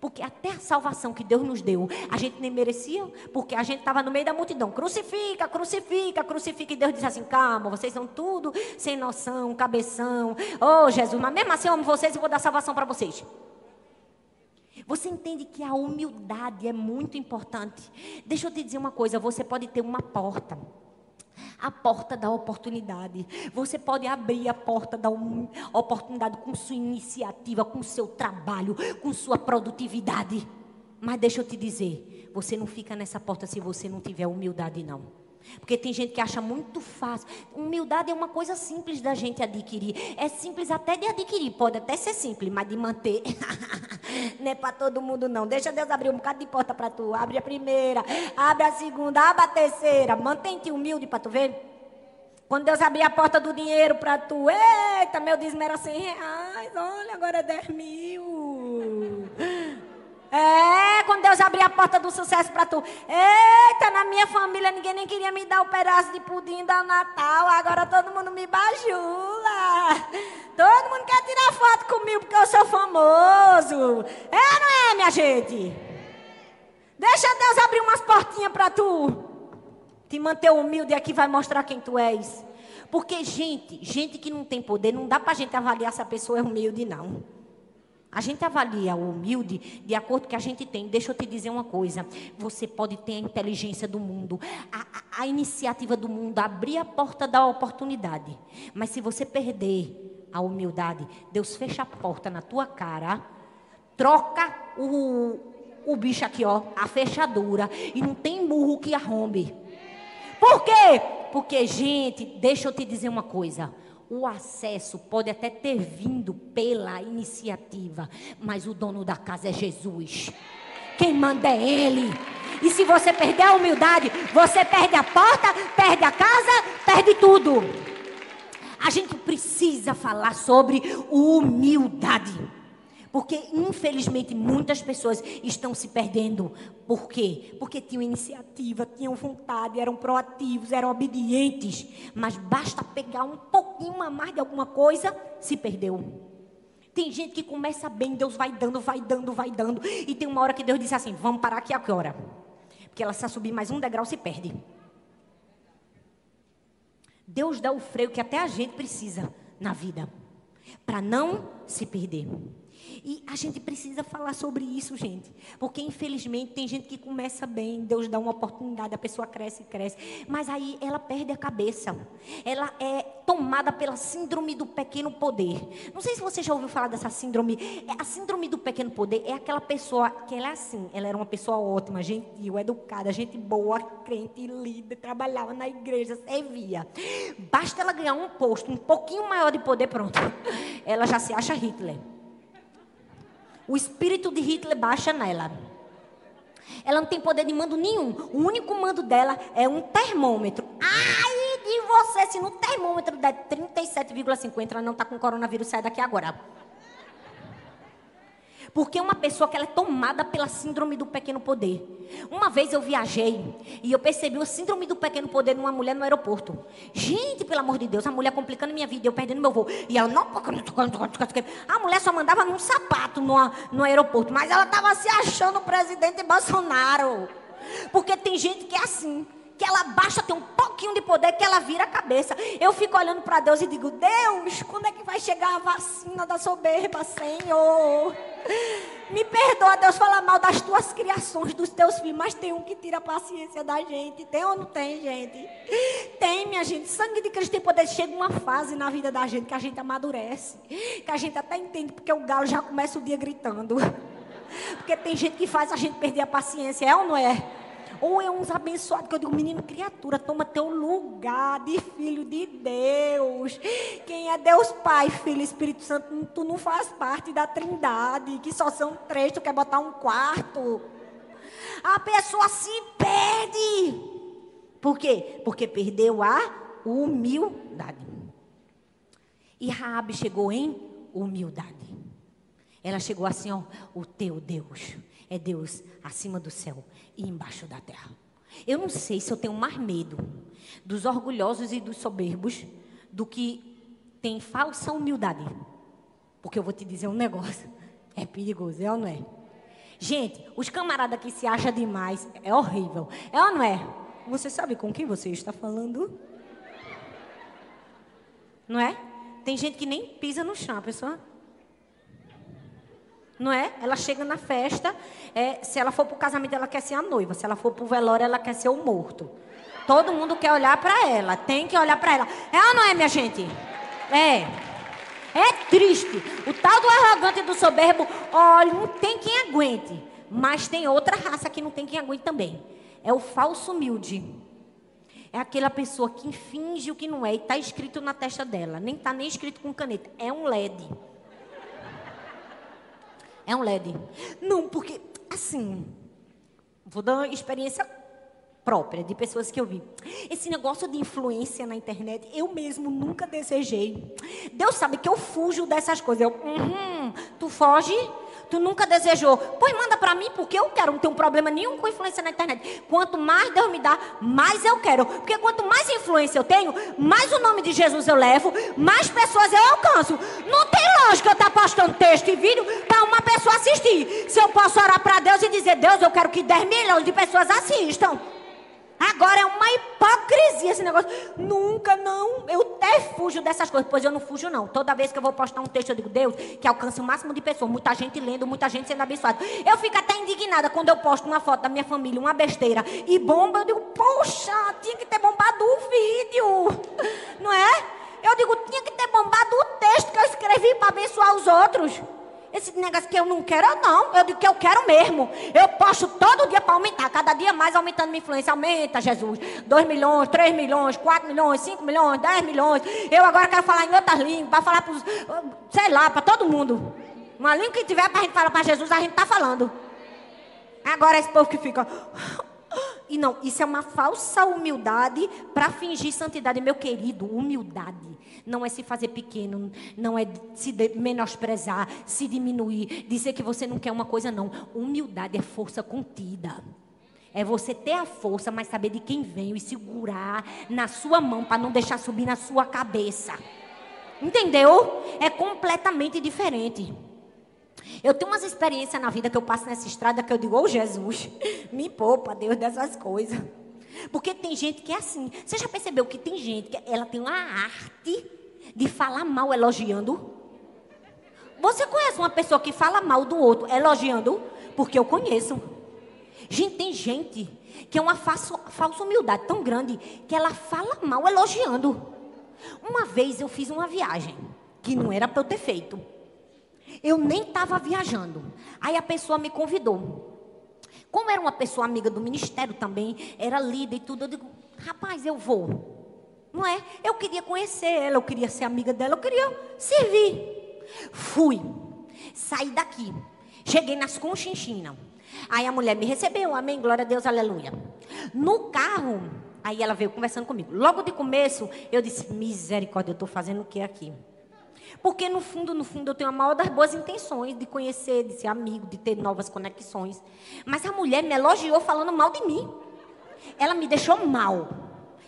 Porque até a salvação que Deus nos deu, a gente nem merecia, porque a gente estava no meio da multidão. Crucifica, crucifica, crucifica. E Deus disse assim: calma, vocês são tudo sem noção, cabeção. Oh, Jesus, mas mesmo assim eu amo vocês e vou dar salvação para vocês. Você entende que a humildade é muito importante. Deixa eu te dizer uma coisa: você pode ter uma porta a porta da oportunidade. Você pode abrir a porta da oportunidade com sua iniciativa, com seu trabalho, com sua produtividade. Mas deixa eu te dizer, você não fica nessa porta se você não tiver humildade, não. Porque tem gente que acha muito fácil. Humildade é uma coisa simples da gente adquirir. É simples até de adquirir, pode até ser simples, mas de manter. não é para todo mundo, não. Deixa Deus abrir um bocado de porta para tu. Abre a primeira, abre a segunda, abre a terceira. Mantém-te humilde para tu ver. Quando Deus abrir a porta do dinheiro para tu, eita, meu dízimo era 100 reais, olha, agora é 10 mil. É, quando Deus abrir a porta do sucesso para tu. Eita, na minha família ninguém nem queria me dar o um pedaço de pudim da Natal. Agora todo mundo me bajula. Todo mundo quer tirar foto comigo porque eu sou famoso. É, não é, minha gente? Deixa Deus abrir umas portinhas para tu. Te manter humilde aqui vai mostrar quem tu és. Porque gente, gente que não tem poder, não dá para gente avaliar se a pessoa é humilde, não. A gente avalia o humilde de acordo com o que a gente tem. Deixa eu te dizer uma coisa: você pode ter a inteligência do mundo, a, a, iniciativa do mundo, abrir a porta da oportunidade. Mas se você perder a humildade, Deus fecha a porta na tua cara, troca o, o bicho aqui, ó, a fechadura, e não tem burro que arrombe. Por quê? Porque, gente, deixa eu te dizer uma coisa o acesso pode até ter vindo pela iniciativa, mas o dono da casa é Jesus. Quem manda é Ele. E se você perder a humildade, você perde a porta, perde a casa, perde tudo. A gente precisa falar sobre humildade. Porque, infelizmente, muitas pessoas estão se perdendo. Por quê? Porque tinham iniciativa, tinham vontade, eram proativos, eram obedientes. Mas basta pegar um pouquinho a mais de alguma coisa, se perdeu. Tem gente que começa bem, Deus vai dando, vai dando, vai dando. E tem uma hora que Deus diz assim: vamos parar aqui a que hora? Porque ela se subir mais um degrau se perde. Deus dá o freio que até a gente precisa na vida para não se perder. E a gente precisa falar sobre isso, gente. Porque, infelizmente, tem gente que começa bem, Deus dá uma oportunidade, a pessoa cresce e cresce. Mas aí ela perde a cabeça. Ela é tomada pela síndrome do pequeno poder. Não sei se você já ouviu falar dessa síndrome. É, a síndrome do pequeno poder é aquela pessoa que ela é assim. Ela era uma pessoa ótima, gentil, educada, gente boa, crente, líder, trabalhava na igreja, servia. Basta ela ganhar um posto um pouquinho maior de poder, pronto. Ela já se acha Hitler. O espírito de Hitler baixa nela. Ela não tem poder de mando nenhum. O único mando dela é um termômetro. Ai de você, se no termômetro der 37,5, ela não está com coronavírus, sai daqui agora. Porque uma pessoa que ela é tomada pela síndrome do pequeno poder. Uma vez eu viajei e eu percebi a síndrome do pequeno poder numa mulher no aeroporto. Gente, pelo amor de Deus, a mulher complicando minha vida, eu perdendo meu voo. E ela não. A mulher só mandava num sapato no, no aeroporto, mas ela estava se achando o presidente Bolsonaro. Porque tem gente que é assim que ela baixa, tem um pouquinho de poder, que ela vira a cabeça. Eu fico olhando para Deus e digo: Deus, quando é que vai chegar a vacina da soberba, Senhor? Me perdoa, Deus, falar mal das tuas criações, dos teus filhos, mas tem um que tira a paciência da gente. Tem ou não tem, gente? Tem, minha gente. Sangue de Cristo tem poder. Chega uma fase na vida da gente que a gente amadurece, que a gente até entende, porque o galo já começa o dia gritando. Porque tem gente que faz a gente perder a paciência, é ou não é? Ou é uns abençoados que eu digo, menino, criatura, toma teu lugar de filho de Deus. Quem é Deus Pai, Filho Espírito Santo, tu não faz parte da trindade, que só são três, tu quer botar um quarto. A pessoa se perde. Por quê? Porque perdeu a humildade. E Raabe chegou em humildade. Ela chegou assim, ó, o teu Deus é Deus acima do céu e embaixo da terra. Eu não sei se eu tenho mais medo dos orgulhosos e dos soberbos do que tem falsa humildade. Porque eu vou te dizer um negócio. É perigoso, é ou não é? Gente, os camaradas que se acham demais é horrível. É ou não é? Você sabe com quem você está falando? Não é? Tem gente que nem pisa no chão, a pessoa não é? Ela chega na festa, é, se ela for para o casamento, ela quer ser a noiva. Se ela for para o velório, ela quer ser o morto. Todo mundo quer olhar para ela, tem que olhar para ela. É ou não é, minha gente? É. É triste. O tal do arrogante e do soberbo, olha, não tem quem aguente. Mas tem outra raça que não tem quem aguente também. É o falso humilde. É aquela pessoa que finge o que não é e está escrito na testa dela. Nem está nem escrito com caneta. É um LED. É um LED. Não, porque, assim, vou dar uma experiência própria de pessoas que eu vi. Esse negócio de influência na internet, eu mesmo nunca desejei. Deus sabe que eu fujo dessas coisas. Eu, uhum, tu foge? Tu nunca desejou. Pois manda para mim, porque eu quero. Não tenho problema nenhum com influência na internet. Quanto mais Deus me dá, mais eu quero. Porque quanto mais influência eu tenho, mais o nome de Jesus eu levo, mais pessoas eu alcanço. Não tem lógica eu estar tá postando texto e vídeo para uma pessoa assistir. Se eu posso orar para Deus e dizer, Deus, eu quero que 10 milhões de pessoas assistam. Agora é uma hipocrisia esse negócio. Nunca, não. Eu até fujo dessas coisas. Pois eu não fujo, não. Toda vez que eu vou postar um texto, eu digo, Deus, que alcance o máximo de pessoas. Muita gente lendo, muita gente sendo abençoada. Eu fico até indignada quando eu posto uma foto da minha família, uma besteira, e bomba. Eu digo, poxa, tinha que ter bombado o vídeo. Não é? Eu digo, tinha que ter bombado o texto que eu escrevi para abençoar os outros. Esse negócio que eu não quero, não. Eu digo que eu quero mesmo. Eu posto todo dia para aumentar. Cada dia mais aumentando minha influência. Aumenta, Jesus. 2 milhões, 3 milhões, 4 milhões, 5 milhões, 10 milhões. Eu agora quero falar em outras línguas. Para falar para sei lá, para todo mundo. Uma língua que tiver para a gente falar para Jesus, a gente está falando. Agora esse povo que fica. E não, isso é uma falsa humildade para fingir santidade. Meu querido, humildade não é se fazer pequeno, não é se menosprezar, se diminuir, dizer que você não quer uma coisa, não. Humildade é força contida. É você ter a força, mas saber de quem vem e segurar na sua mão para não deixar subir na sua cabeça. Entendeu? É completamente diferente. Eu tenho umas experiências na vida que eu passo nessa estrada que eu digo, ô oh, Jesus, me poupa, Deus, dessas coisas. Porque tem gente que é assim. Você já percebeu que tem gente que ela tem uma arte de falar mal elogiando? Você conhece uma pessoa que fala mal do outro elogiando? Porque eu conheço. Gente, tem gente que é uma falsa, falsa humildade tão grande que ela fala mal elogiando. Uma vez eu fiz uma viagem que não era para eu ter feito. Eu nem estava viajando. Aí a pessoa me convidou. Como era uma pessoa amiga do ministério também, era líder e tudo, eu digo, rapaz, eu vou. Não é? Eu queria conhecer ela, eu queria ser amiga dela, eu queria servir. Fui. Saí daqui. Cheguei nas Conchinchinas. Aí a mulher me recebeu, amém, glória a Deus, aleluia. No carro, aí ela veio conversando comigo. Logo de começo, eu disse, misericórdia, eu estou fazendo o que aqui? Porque no fundo, no fundo, eu tenho a maior das boas intenções de conhecer, de ser amigo, de ter novas conexões. Mas a mulher me elogiou falando mal de mim. Ela me deixou mal.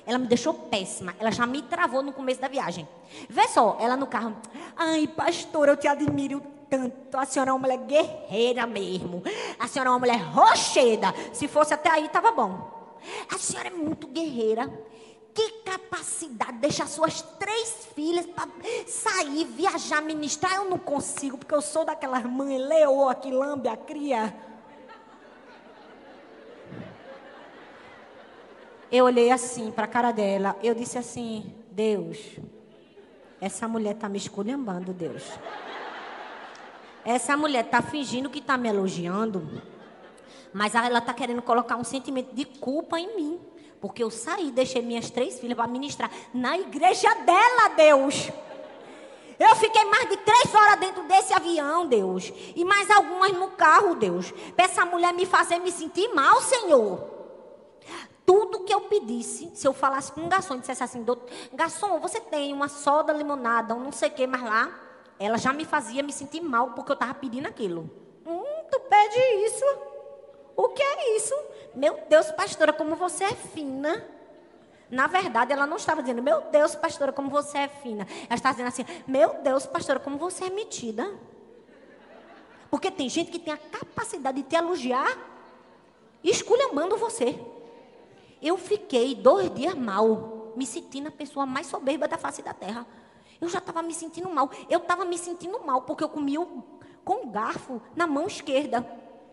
Ela me deixou péssima. Ela já me travou no começo da viagem. Vê só, ela no carro. Ai, pastor, eu te admiro tanto. A senhora é uma mulher guerreira mesmo. A senhora é uma mulher rocheda. Se fosse até aí, estava bom. A senhora é muito guerreira. Que capacidade de deixar suas três filhas para sair, viajar, ministrar. Eu não consigo, porque eu sou daquelas mães leoa que lambe a cria. Eu olhei assim para a cara dela. Eu disse assim: Deus, essa mulher está me esculhambando, Deus. Essa mulher está fingindo que está me elogiando, mas ela está querendo colocar um sentimento de culpa em mim. Porque eu saí, deixei minhas três filhas para ministrar na igreja dela, Deus. Eu fiquei mais de três horas dentro desse avião, Deus. E mais algumas no carro, Deus. Para essa mulher me fazer me sentir mal, Senhor. Tudo que eu pedisse, se eu falasse com um garçom e dissesse assim, garçom, você tem uma soda, limonada, um não sei o que mais lá, ela já me fazia me sentir mal porque eu estava pedindo aquilo. Hum, tu pede isso? O que é isso? Meu Deus, pastora, como você é fina. Na verdade, ela não estava dizendo, meu Deus, pastora, como você é fina. Ela estava dizendo assim, meu Deus, pastora, como você é metida. Porque tem gente que tem a capacidade de te elogiar esculhambando você. Eu fiquei dois dias mal, me sentindo a pessoa mais soberba da face da terra. Eu já estava me sentindo mal. Eu estava me sentindo mal porque eu comia com o garfo na mão esquerda.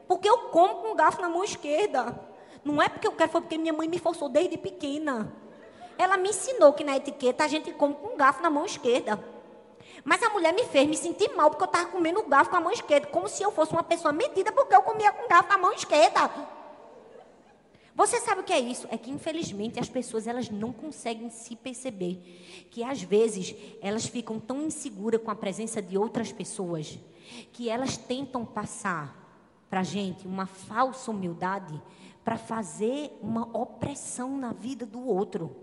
Porque eu como com o garfo na mão esquerda. Não é porque eu quero, foi porque minha mãe me forçou desde pequena. Ela me ensinou que na etiqueta a gente come com o garfo na mão esquerda. Mas a mulher me fez me sentir mal porque eu estava comendo o garfo com a mão esquerda. Como se eu fosse uma pessoa metida porque eu comia com garfo na mão esquerda. Você sabe o que é isso? É que infelizmente as pessoas elas não conseguem se perceber que às vezes elas ficam tão inseguras com a presença de outras pessoas que elas tentam passar para a gente uma falsa humildade para fazer uma opressão na vida do outro.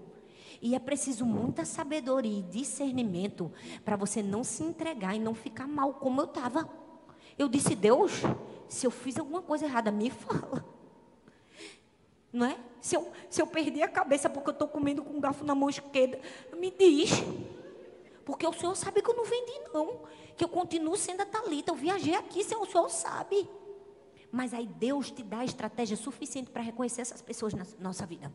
E é preciso muita sabedoria e discernimento para você não se entregar e não ficar mal como eu estava. Eu disse, Deus, se eu fiz alguma coisa errada, me fala. Não é? Se eu, se eu perder a cabeça porque eu estou comendo com um garfo na mão esquerda, me diz. Porque o Senhor sabe que eu não vendi, não. Que eu continuo sendo a Talita. Eu viajei aqui, o Senhor sabe. Mas aí Deus te dá estratégia suficiente para reconhecer essas pessoas na nossa vida.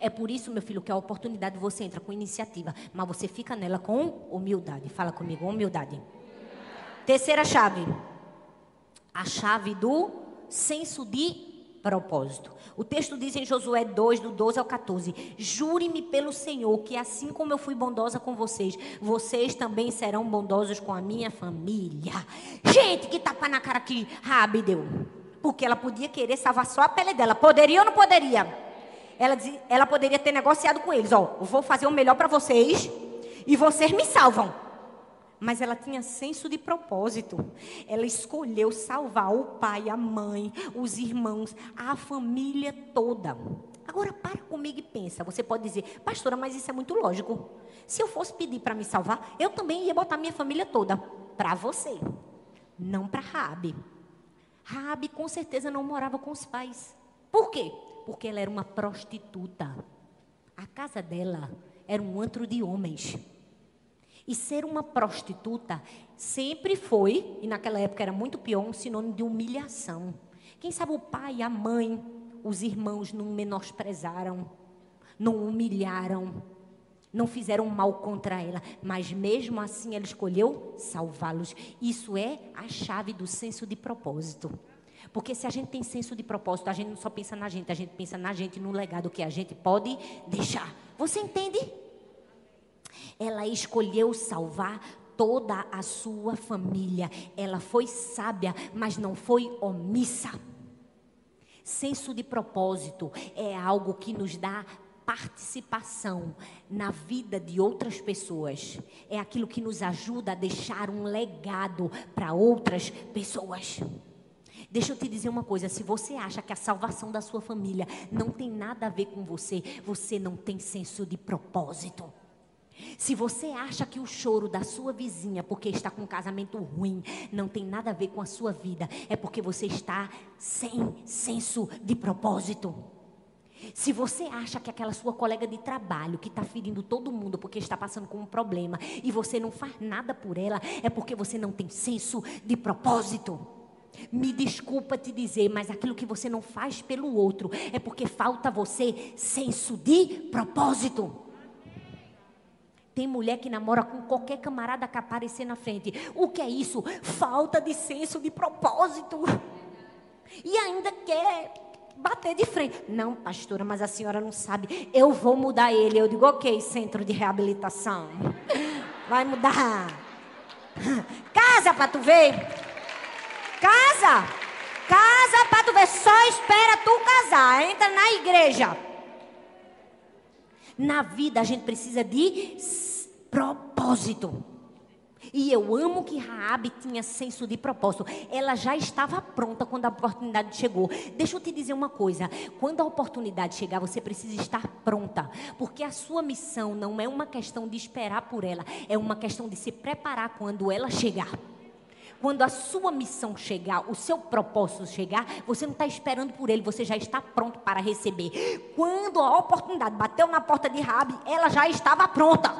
É por isso, meu filho, que a oportunidade você entra com iniciativa, mas você fica nela com humildade. Fala comigo, humildade. Terceira chave. A chave do senso de propósito. O texto diz em Josué 2, do 12 ao 14: Jure-me pelo Senhor que, assim como eu fui bondosa com vocês, vocês também serão bondosos com a minha família. Gente, que tapa na cara que Rabi deu. Porque ela podia querer salvar só a pele dela. Poderia ou não poderia? Ela, ela poderia ter negociado com eles: Ó, vou fazer o melhor para vocês e vocês me salvam. Mas ela tinha senso de propósito. Ela escolheu salvar o pai, a mãe, os irmãos, a família toda. Agora para comigo e pensa. Você pode dizer, pastora, mas isso é muito lógico. Se eu fosse pedir para me salvar, eu também ia botar minha família toda para você, não para Rabi. Rabi com certeza não morava com os pais. Por quê? Porque ela era uma prostituta. A casa dela era um antro de homens. E ser uma prostituta sempre foi, e naquela época era muito pior, um sinônimo de humilhação. Quem sabe o pai, a mãe, os irmãos não menosprezaram, não humilharam, não fizeram mal contra ela, mas mesmo assim ela escolheu salvá-los. Isso é a chave do senso de propósito. Porque se a gente tem senso de propósito, a gente não só pensa na gente, a gente pensa na gente, no legado que a gente pode deixar. Você entende? Ela escolheu salvar toda a sua família. Ela foi sábia, mas não foi omissa. Senso de propósito é algo que nos dá participação na vida de outras pessoas. É aquilo que nos ajuda a deixar um legado para outras pessoas. Deixa eu te dizer uma coisa: se você acha que a salvação da sua família não tem nada a ver com você, você não tem senso de propósito. Se você acha que o choro da sua vizinha, porque está com um casamento ruim, não tem nada a ver com a sua vida, é porque você está sem senso de propósito. Se você acha que aquela sua colega de trabalho que está ferindo todo mundo porque está passando com um problema e você não faz nada por ela, é porque você não tem senso de propósito. Me desculpa te dizer, mas aquilo que você não faz pelo outro é porque falta você senso de propósito. Tem mulher que namora com qualquer camarada que aparecer na frente. O que é isso? Falta de senso de propósito. E ainda quer bater de frente. Não, pastora, mas a senhora não sabe. Eu vou mudar ele. Eu digo, ok, centro de reabilitação. Vai mudar. Casa para tu ver. Casa. Casa para tu ver. Só espera tu casar. Entra na igreja. Na vida a gente precisa de propósito. E eu amo que Raabe tinha senso de propósito. Ela já estava pronta quando a oportunidade chegou. Deixa eu te dizer uma coisa. Quando a oportunidade chegar, você precisa estar pronta. Porque a sua missão não é uma questão de esperar por ela. É uma questão de se preparar quando ela chegar. Quando a sua missão chegar, o seu propósito chegar, você não está esperando por ele, você já está pronto para receber. Quando a oportunidade bateu na porta de Rabi, ela já estava pronta.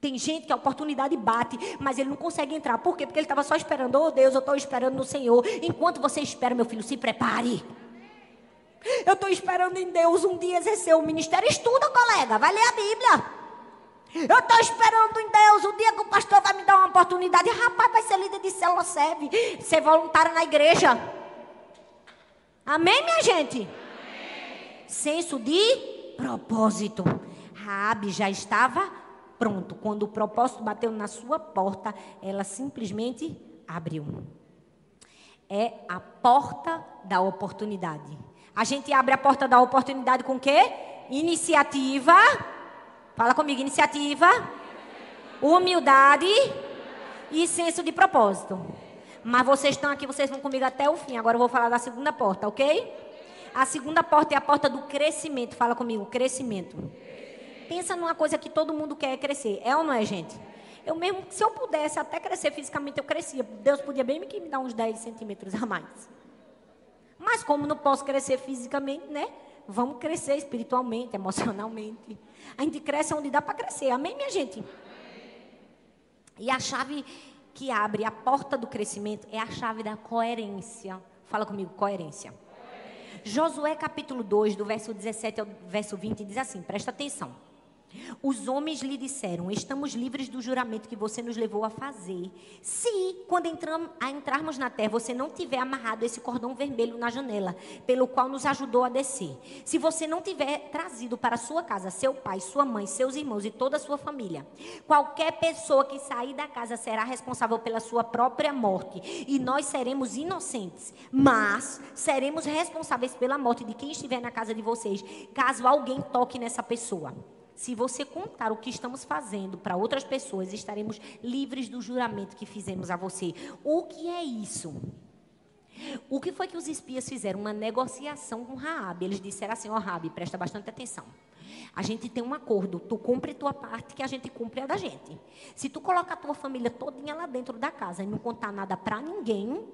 Tem gente que a oportunidade bate, mas ele não consegue entrar. Por quê? Porque ele estava só esperando. Oh Deus, eu estou esperando no Senhor. Enquanto você espera, meu filho, se prepare. Eu estou esperando em Deus um dia exercer o ministério. Estuda, colega, vai ler a Bíblia. Eu estou esperando em Deus o dia que o pastor vai me dar uma oportunidade. Rapaz, vai ser líder de célula, serve. Ser voluntário na igreja. Amém, minha gente? Amém. Senso de propósito. Raabe já estava pronto. Quando o propósito bateu na sua porta, ela simplesmente abriu. É a porta da oportunidade. A gente abre a porta da oportunidade com quê? Iniciativa. Fala comigo, iniciativa. Humildade e senso de propósito. Mas vocês estão aqui, vocês vão comigo até o fim. Agora eu vou falar da segunda porta, ok? A segunda porta é a porta do crescimento. Fala comigo, crescimento. Pensa numa coisa que todo mundo quer crescer. É ou não é, gente? Eu mesmo, se eu pudesse até crescer fisicamente, eu crescia. Deus podia bem me dar uns 10 centímetros a mais. Mas como não posso crescer fisicamente, né? Vamos crescer espiritualmente, emocionalmente. A gente cresce onde dá para crescer. Amém, minha gente? E a chave que abre a porta do crescimento é a chave da coerência. Fala comigo, coerência. Josué capítulo 2, do verso 17 ao verso 20, diz assim: presta atenção. Os homens lhe disseram: Estamos livres do juramento que você nos levou a fazer. Se, quando entram, a entrarmos na terra, você não tiver amarrado esse cordão vermelho na janela, pelo qual nos ajudou a descer. Se você não tiver trazido para sua casa seu pai, sua mãe, seus irmãos e toda a sua família, qualquer pessoa que sair da casa será responsável pela sua própria morte. E nós seremos inocentes, mas seremos responsáveis pela morte de quem estiver na casa de vocês, caso alguém toque nessa pessoa. Se você contar o que estamos fazendo para outras pessoas, estaremos livres do juramento que fizemos a você. O que é isso? O que foi que os espias fizeram? Uma negociação com Raabe. Eles disseram assim: ó, oh, Raabe, presta bastante atenção. A gente tem um acordo. Tu cumpre tua parte, que a gente cumpre a da gente. Se tu colocar a tua família todinha lá dentro da casa e não contar nada para ninguém,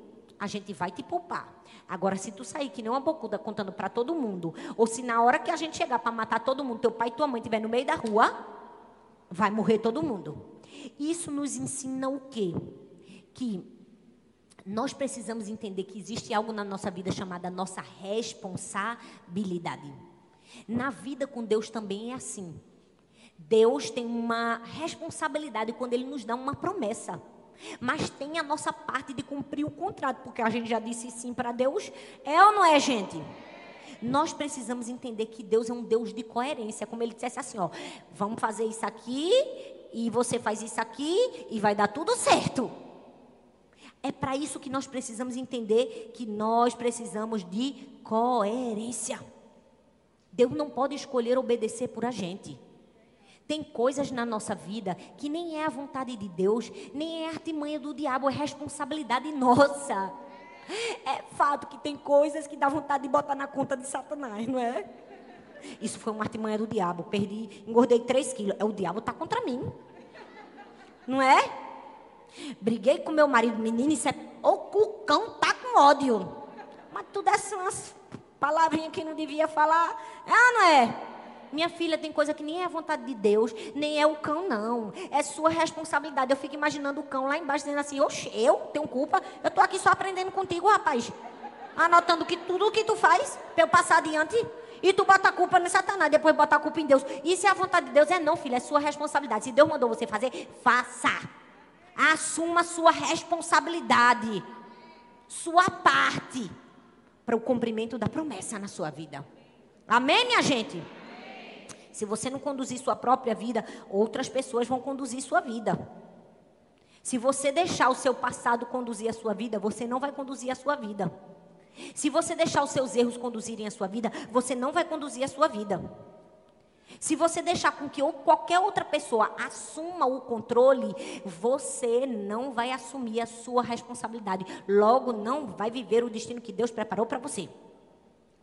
a gente vai te poupar. Agora, se tu sair que nem uma bocuda contando para todo mundo, ou se na hora que a gente chegar para matar todo mundo, teu pai e tua mãe estiver no meio da rua, vai morrer todo mundo. Isso nos ensina o quê? Que nós precisamos entender que existe algo na nossa vida chamada nossa responsabilidade. Na vida com Deus também é assim. Deus tem uma responsabilidade quando Ele nos dá uma promessa. Mas tem a nossa parte de cumprir o contrato, porque a gente já disse sim para Deus. É ou não é, gente? Nós precisamos entender que Deus é um Deus de coerência. Como ele dissesse assim, ó, vamos fazer isso aqui, e você faz isso aqui, e vai dar tudo certo. É para isso que nós precisamos entender que nós precisamos de coerência. Deus não pode escolher obedecer por a gente. Tem coisas na nossa vida que nem é a vontade de Deus, nem é artimanha do diabo, é responsabilidade nossa. É fato que tem coisas que dá vontade de botar na conta de Satanás, não é? Isso foi uma artimanha do diabo. Perdi, engordei 3 quilos. É, o diabo está contra mim. Não é? Briguei com meu marido, menino, isso é. O cucão tá com ódio. Mas tudo essas umas palavrinhas que não devia falar. Ah, não é? Minha filha tem coisa que nem é a vontade de Deus, nem é o cão, não. É sua responsabilidade. Eu fico imaginando o cão lá embaixo dizendo assim: Oxe, eu tenho culpa? Eu estou aqui só aprendendo contigo, rapaz. Anotando que tudo que tu faz, para eu passar adiante. E tu bota a culpa no Satanás, depois bota a culpa em Deus. E se a vontade de Deus é não, filha, é sua responsabilidade. Se Deus mandou você fazer, faça. Assuma sua responsabilidade. Sua parte para o cumprimento da promessa na sua vida. Amém, minha gente? Se você não conduzir sua própria vida, outras pessoas vão conduzir sua vida. Se você deixar o seu passado conduzir a sua vida, você não vai conduzir a sua vida. Se você deixar os seus erros conduzirem a sua vida, você não vai conduzir a sua vida. Se você deixar com que qualquer outra pessoa assuma o controle, você não vai assumir a sua responsabilidade. Logo, não vai viver o destino que Deus preparou para você.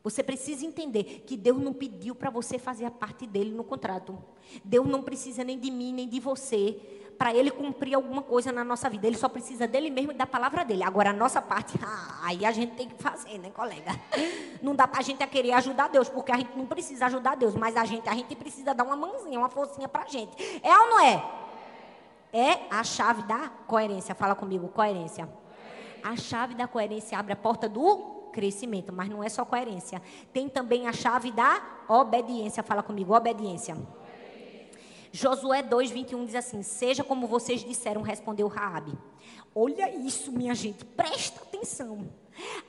Você precisa entender que Deus não pediu para você fazer a parte dele no contrato. Deus não precisa nem de mim, nem de você para ele cumprir alguma coisa na nossa vida. Ele só precisa dele mesmo e da palavra dele. Agora, a nossa parte, ah, aí a gente tem que fazer, né, colega? Não dá para a gente querer ajudar Deus, porque a gente não precisa ajudar Deus, mas a gente, a gente precisa dar uma mãozinha, uma forcinha para a gente. É ou não é? É a chave da coerência. Fala comigo, coerência. A chave da coerência abre a porta do crescimento, mas não é só coerência. Tem também a chave da obediência. Fala comigo, obediência. Josué 2, 21 diz assim: Seja como vocês disseram, respondeu Raabe. Olha isso, minha gente, presta atenção.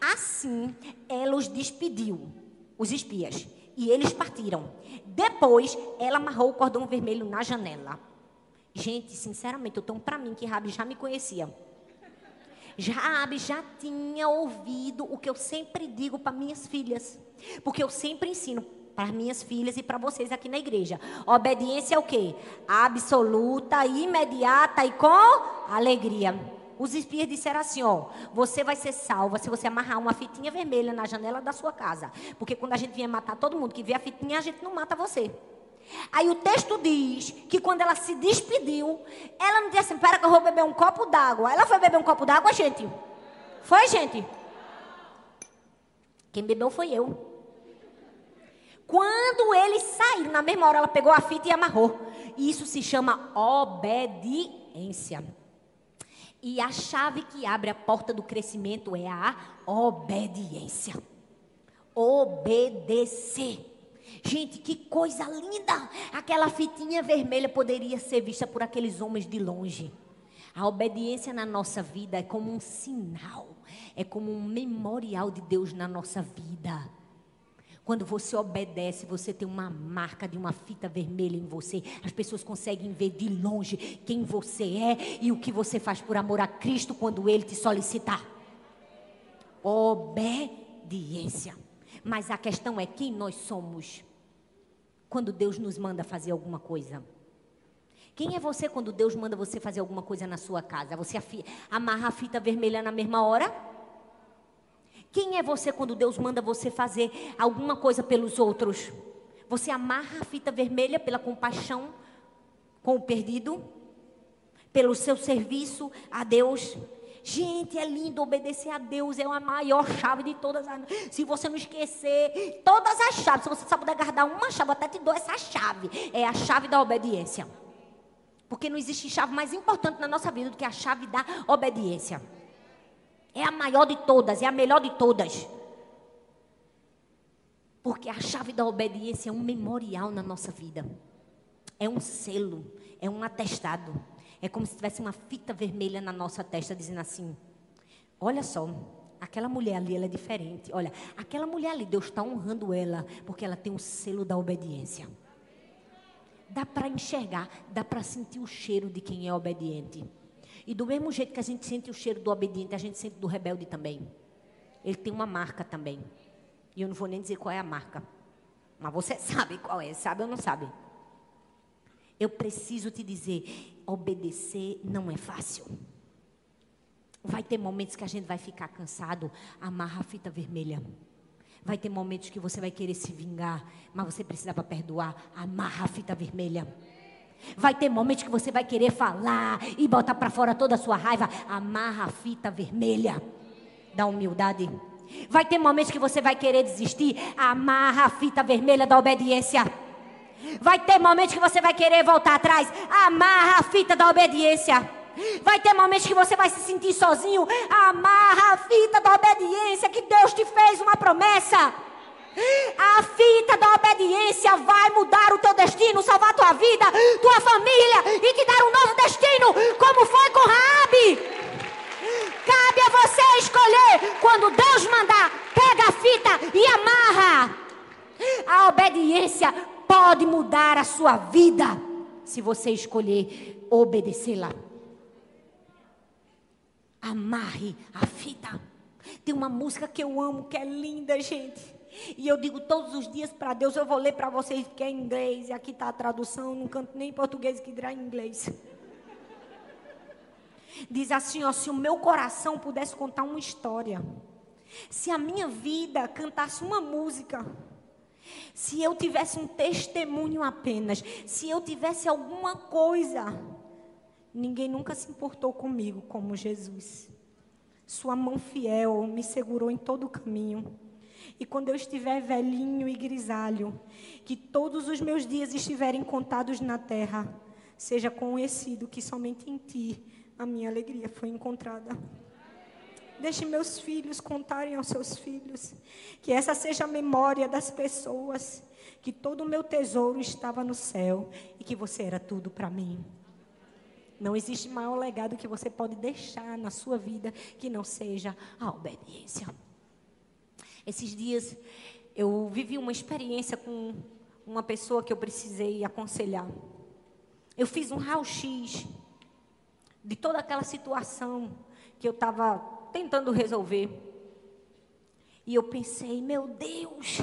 Assim, ela os despediu, os espias, e eles partiram. Depois, ela amarrou o cordão vermelho na janela. Gente, sinceramente, eu tomo para mim que Raabe já me conhecia. Raabe já tinha ouvido o que eu sempre digo para minhas filhas, porque eu sempre ensino para minhas filhas e para vocês aqui na igreja. Obediência é o quê? Absoluta, imediata e com alegria. Os espias disseram assim: ó, você vai ser salva se você amarrar uma fitinha vermelha na janela da sua casa. Porque quando a gente vinha matar todo mundo que vê a fitinha, a gente não mata você. Aí o texto diz que quando ela se despediu, ela não disse assim: pera que eu vou beber um copo d'água. Ela foi beber um copo d'água, gente? Foi, gente? Quem bebeu foi eu. Quando eles saíram, na mesma hora ela pegou a fita e amarrou. Isso se chama obediência. E a chave que abre a porta do crescimento é a obediência. Obedecer. Gente, que coisa linda! Aquela fitinha vermelha poderia ser vista por aqueles homens de longe. A obediência na nossa vida é como um sinal, é como um memorial de Deus na nossa vida. Quando você obedece, você tem uma marca de uma fita vermelha em você. As pessoas conseguem ver de longe quem você é e o que você faz por amor a Cristo quando Ele te solicitar. Obediência. Mas a questão é quem nós somos quando Deus nos manda fazer alguma coisa. Quem é você quando Deus manda você fazer alguma coisa na sua casa? Você amarra a fita vermelha na mesma hora? Quem é você quando Deus manda você fazer alguma coisa pelos outros? Você amarra a fita vermelha pela compaixão com o perdido? Pelo seu serviço a Deus? Gente, é lindo obedecer a Deus, é a maior chave de todas as. Se você não esquecer todas as chaves, se você só puder guardar uma chave, até te dou essa chave. É a chave da obediência. Porque não existe chave mais importante na nossa vida do que a chave da obediência. É a maior de todas, é a melhor de todas. Porque a chave da obediência é um memorial na nossa vida. É um selo, é um atestado. É como se tivesse uma fita vermelha na nossa testa dizendo assim: Olha só, aquela mulher ali, ela é diferente. Olha, aquela mulher ali, Deus está honrando ela, porque ela tem o selo da obediência. Dá para enxergar, dá para sentir o cheiro de quem é obediente. E do mesmo jeito que a gente sente o cheiro do obediente, a gente sente do rebelde também. Ele tem uma marca também. E eu não vou nem dizer qual é a marca. Mas você sabe qual é, sabe ou não sabe? Eu preciso te dizer, obedecer não é fácil. Vai ter momentos que a gente vai ficar cansado, amarra a fita vermelha. Vai ter momentos que você vai querer se vingar, mas você precisava perdoar, amarra a fita vermelha. Vai ter momentos que você vai querer falar e botar para fora toda a sua raiva. Amarra a fita vermelha da humildade. Vai ter momentos que você vai querer desistir. Amarra a fita vermelha da obediência. Vai ter momentos que você vai querer voltar atrás. Amarra a fita da obediência. Vai ter momentos que você vai se sentir sozinho. Amarra a fita da obediência que Deus te fez uma promessa. A fita da obediência vai mudar o teu destino, salvar tua vida, tua família e te dar um novo destino, como foi com Rabi. Cabe a você escolher. Quando Deus mandar, pega a fita e amarra. A obediência pode mudar a sua vida se você escolher obedecê-la. Amarre a fita. Tem uma música que eu amo, que é linda, gente. E eu digo todos os dias para Deus, eu vou ler para vocês que é em inglês, e aqui está a tradução, não canto nem português que dirá em inglês. Diz assim, ó, se o meu coração pudesse contar uma história, se a minha vida cantasse uma música, se eu tivesse um testemunho apenas, se eu tivesse alguma coisa, ninguém nunca se importou comigo como Jesus. Sua mão fiel me segurou em todo o caminho. E quando eu estiver velhinho e grisalho, que todos os meus dias estiverem contados na terra, seja conhecido que somente em ti a minha alegria foi encontrada. Deixe meus filhos contarem aos seus filhos. Que essa seja a memória das pessoas. Que todo o meu tesouro estava no céu e que você era tudo para mim. Não existe maior legado que você pode deixar na sua vida que não seja a obediência. Esses dias eu vivi uma experiência com uma pessoa que eu precisei aconselhar. Eu fiz um raio-x de toda aquela situação que eu estava tentando resolver. E eu pensei, meu Deus,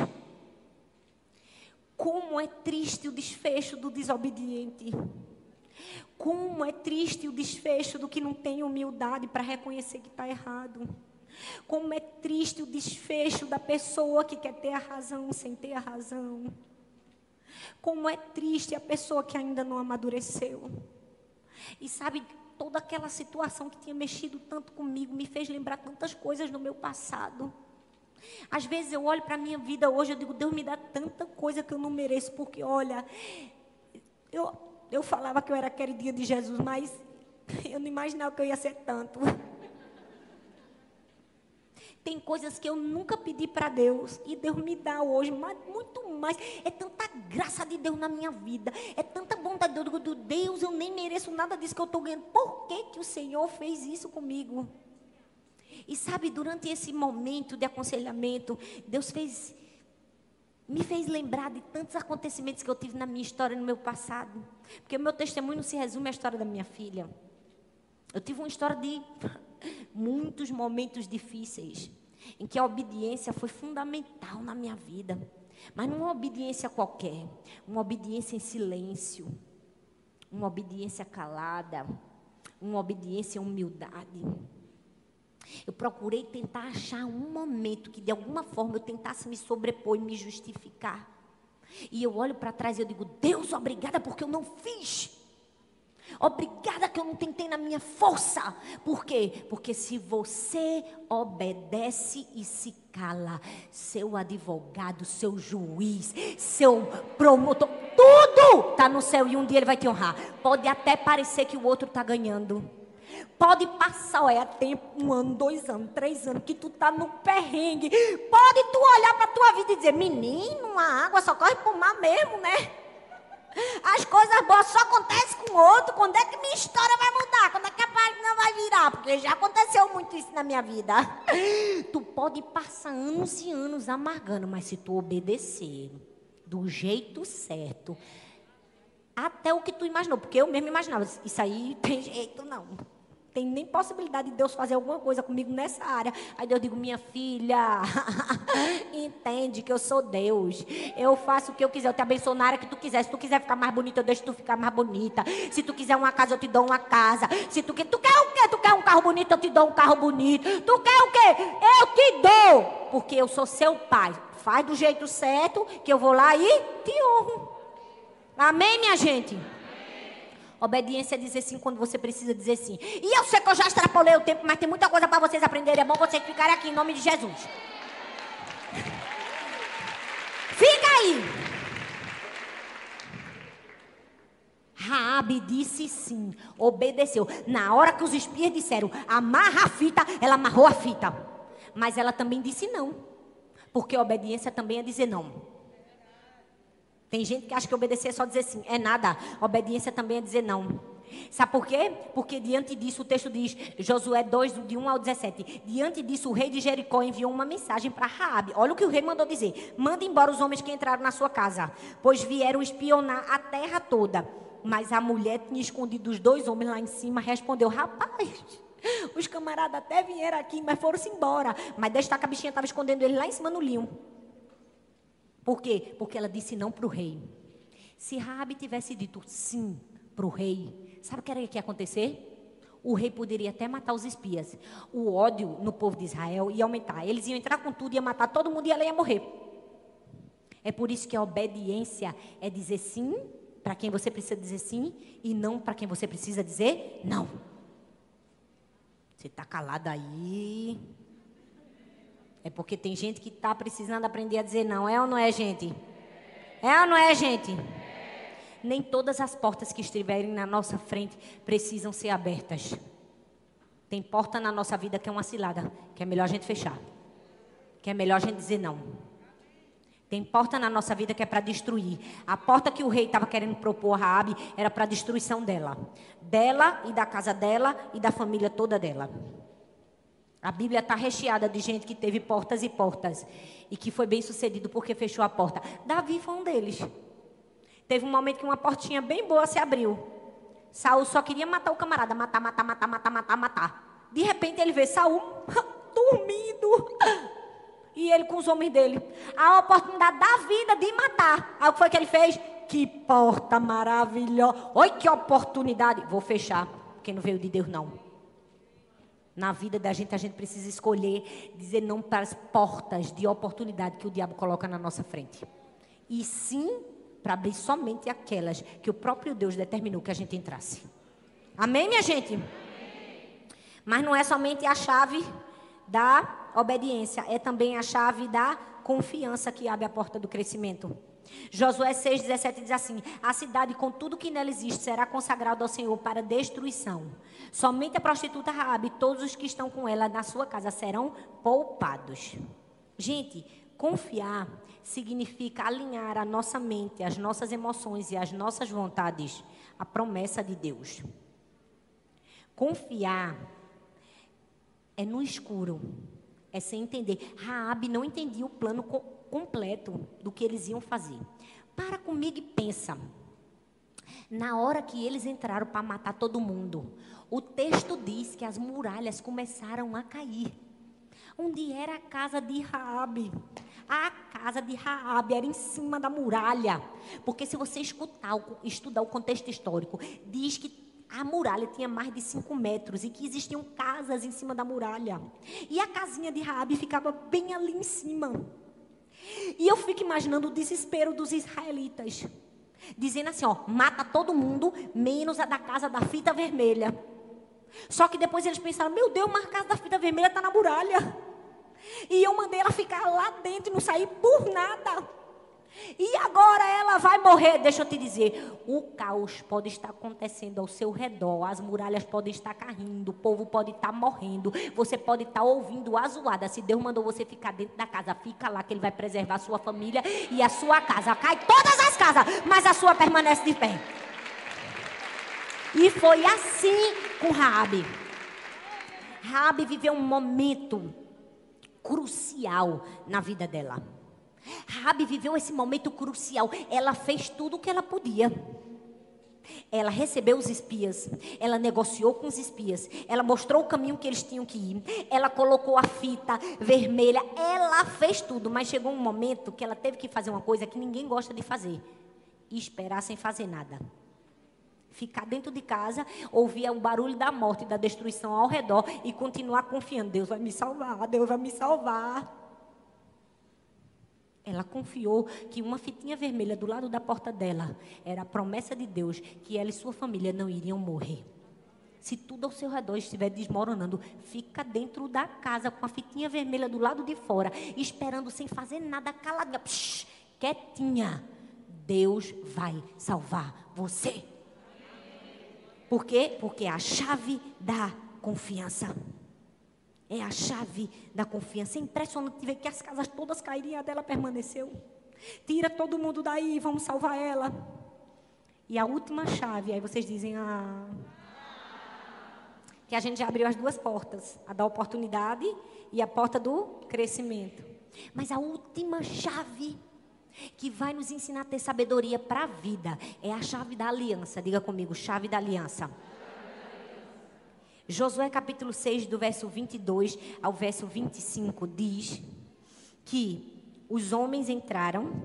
como é triste o desfecho do desobediente. Como é triste o desfecho do que não tem humildade para reconhecer que está errado. Como é triste o desfecho da pessoa que quer ter a razão sem ter a razão. Como é triste a pessoa que ainda não amadureceu. E sabe, toda aquela situação que tinha mexido tanto comigo me fez lembrar tantas coisas no meu passado. Às vezes eu olho para a minha vida hoje, eu digo, Deus me dá tanta coisa que eu não mereço, porque olha, eu, eu falava que eu era queridinha de Jesus, mas eu não imaginava que eu ia ser tanto. Tem coisas que eu nunca pedi para Deus e Deus me dá hoje, mas muito mais. É tanta graça de Deus na minha vida, é tanta bondade de Deus. Deus, eu nem mereço nada disso que eu estou ganhando. Por que, que o Senhor fez isso comigo? E sabe, durante esse momento de aconselhamento, Deus fez, me fez lembrar de tantos acontecimentos que eu tive na minha história, no meu passado. Porque o meu testemunho não se resume à história da minha filha. Eu tive uma história de muitos momentos difíceis em que a obediência foi fundamental na minha vida. Mas não uma obediência qualquer, uma obediência em silêncio, uma obediência calada, uma obediência em humildade. Eu procurei tentar achar um momento que de alguma forma eu tentasse me sobrepor e me justificar. E eu olho para trás e eu digo: Deus, obrigada porque eu não fiz. Obrigada que eu não tentei na minha força. Por quê? Porque se você obedece e se cala, seu advogado, seu juiz, seu promotor, tudo está no céu e um dia ele vai te honrar. Pode até parecer que o outro está ganhando. Pode passar, olha, tempo, um ano, dois anos, três anos, que tu tá no perrengue. Pode tu olhar para tua vida e dizer, menino, a água só corre pro mar mesmo, né? As coisas boas só acontecem outro. Quando é que minha história vai mudar? Quando é que a página vai virar? Porque já aconteceu muito isso na minha vida. Tu pode passar anos e anos amargando, mas se tu obedecer do jeito certo, até o que tu imaginou, porque eu mesmo imaginava, isso aí tem jeito não tem nem possibilidade de Deus fazer alguma coisa comigo nessa área. Aí Deus digo, minha filha, entende que eu sou Deus. Eu faço o que eu quiser, eu te abençoo na área que tu quiser. Se tu quiser ficar mais bonita, eu deixo tu ficar mais bonita. Se tu quiser uma casa, eu te dou uma casa. Se tu tu quer o quê? Tu quer um carro bonito, eu te dou um carro bonito. Tu quer o quê? Eu te dou, porque eu sou seu pai. Faz do jeito certo, que eu vou lá e te honro. Amém, minha gente? Obediência é dizer sim quando você precisa dizer sim. E eu sei que eu já extrapolei o tempo, mas tem muita coisa para vocês aprenderem. É bom vocês ficarem aqui em nome de Jesus. Fica aí. Raabe disse sim, obedeceu. Na hora que os espias disseram, amarra a fita, ela amarrou a fita. Mas ela também disse não. Porque obediência também é dizer não. Tem gente que acha que obedecer é só dizer sim. É nada. Obediência também é dizer não. Sabe por quê? Porque diante disso o texto diz, Josué 2, de 1 ao 17. Diante disso, o rei de Jericó enviou uma mensagem para Raabe. Olha o que o rei mandou dizer: Manda embora os homens que entraram na sua casa, pois vieram espionar a terra toda. Mas a mulher tinha escondido os dois homens lá em cima, respondeu: Rapaz, os camaradas até vieram aqui, mas foram-se embora. Mas destaca a bichinha estava escondendo ele lá em cima no linho. Por quê? Porque ela disse não para o rei. Se Raabe tivesse dito sim para o rei, sabe o que era que ia acontecer? O rei poderia até matar os espias. O ódio no povo de Israel ia aumentar. Eles iam entrar com tudo, ia matar todo mundo e ela ia morrer. É por isso que a obediência é dizer sim para quem você precisa dizer sim e não para quem você precisa dizer não. Você está calado aí. É porque tem gente que está precisando aprender a dizer não. É ou não é, gente? É ou não é, gente? Nem todas as portas que estiverem na nossa frente precisam ser abertas. Tem porta na nossa vida que é uma cilada, que é melhor a gente fechar. Que é melhor a gente dizer não. Tem porta na nossa vida que é para destruir. A porta que o rei estava querendo propor a Raabe era para destruição dela. Dela e da casa dela e da família toda dela. A Bíblia está recheada de gente que teve portas e portas e que foi bem sucedido porque fechou a porta. Davi foi um deles. Teve um momento que uma portinha bem boa se abriu. Saul só queria matar o camarada, matar, matar, matar, matar, matar, matar. De repente ele vê Saul dormindo. E ele com os homens dele. A oportunidade da vida de matar. Aí o que foi que ele fez? Que porta maravilhosa. Oi, que oportunidade. Vou fechar, porque não veio de Deus não. Na vida da gente, a gente precisa escolher dizer não para as portas de oportunidade que o diabo coloca na nossa frente. E sim para abrir somente aquelas que o próprio Deus determinou que a gente entrasse. Amém, minha gente? Mas não é somente a chave da obediência, é também a chave da confiança que abre a porta do crescimento. Josué 6,17 diz assim: A cidade com tudo que nela existe será consagrada ao Senhor para destruição. Somente a prostituta Raabe e todos os que estão com ela na sua casa serão poupados. Gente, confiar significa alinhar a nossa mente, as nossas emoções e as nossas vontades à promessa de Deus. Confiar é no escuro, é sem entender. Raabe não entendia o plano completo do que eles iam fazer. Para comigo e pensa. Na hora que eles entraram para matar todo mundo, o texto diz que as muralhas começaram a cair. Onde era a casa de Raabe? A casa de Raabe era em cima da muralha. Porque se você escutar, estudar o contexto histórico, diz que a muralha tinha mais de 5 metros e que existiam casas em cima da muralha. E a casinha de Raabe ficava bem ali em cima. E eu fico imaginando o desespero dos israelitas. Dizendo assim, ó, mata todo mundo, menos a da casa da fita vermelha. Só que depois eles pensaram, meu Deus, mas a casa da fita vermelha está na muralha. E eu mandei ela ficar lá dentro e não sair por nada. E agora ela vai morrer. Deixa eu te dizer: o caos pode estar acontecendo ao seu redor, as muralhas podem estar caindo, o povo pode estar morrendo, você pode estar ouvindo a zoada. Se Deus mandou você ficar dentro da casa, fica lá que Ele vai preservar a sua família e a sua casa. Cai todas as casas, mas a sua permanece de pé. E foi assim com Raabe. Raabe viveu um momento crucial na vida dela. Rabi viveu esse momento crucial. Ela fez tudo o que ela podia. Ela recebeu os espias, ela negociou com os espias, ela mostrou o caminho que eles tinham que ir, ela colocou a fita vermelha, ela fez tudo, mas chegou um momento que ela teve que fazer uma coisa que ninguém gosta de fazer: esperar sem fazer nada. Ficar dentro de casa, ouvir o barulho da morte e da destruição ao redor e continuar confiando: Deus vai me salvar, Deus vai me salvar. Ela confiou que uma fitinha vermelha do lado da porta dela era a promessa de Deus que ela e sua família não iriam morrer. Se tudo ao seu redor estiver desmoronando, fica dentro da casa com a fitinha vermelha do lado de fora, esperando sem fazer nada, caladinha, psh, quietinha. Deus vai salvar você. Por quê? Porque é a chave da confiança. É a chave da confiança. É impressionante ver que as casas todas caíram e a dela permaneceu. Tira todo mundo daí, vamos salvar ela. E a última chave, aí vocês dizem, ah. Que a gente já abriu as duas portas: a da oportunidade e a porta do crescimento. Mas a última chave que vai nos ensinar a ter sabedoria para a vida é a chave da aliança. Diga comigo, chave da aliança. Josué capítulo 6, do verso 22 ao verso 25, diz que os homens entraram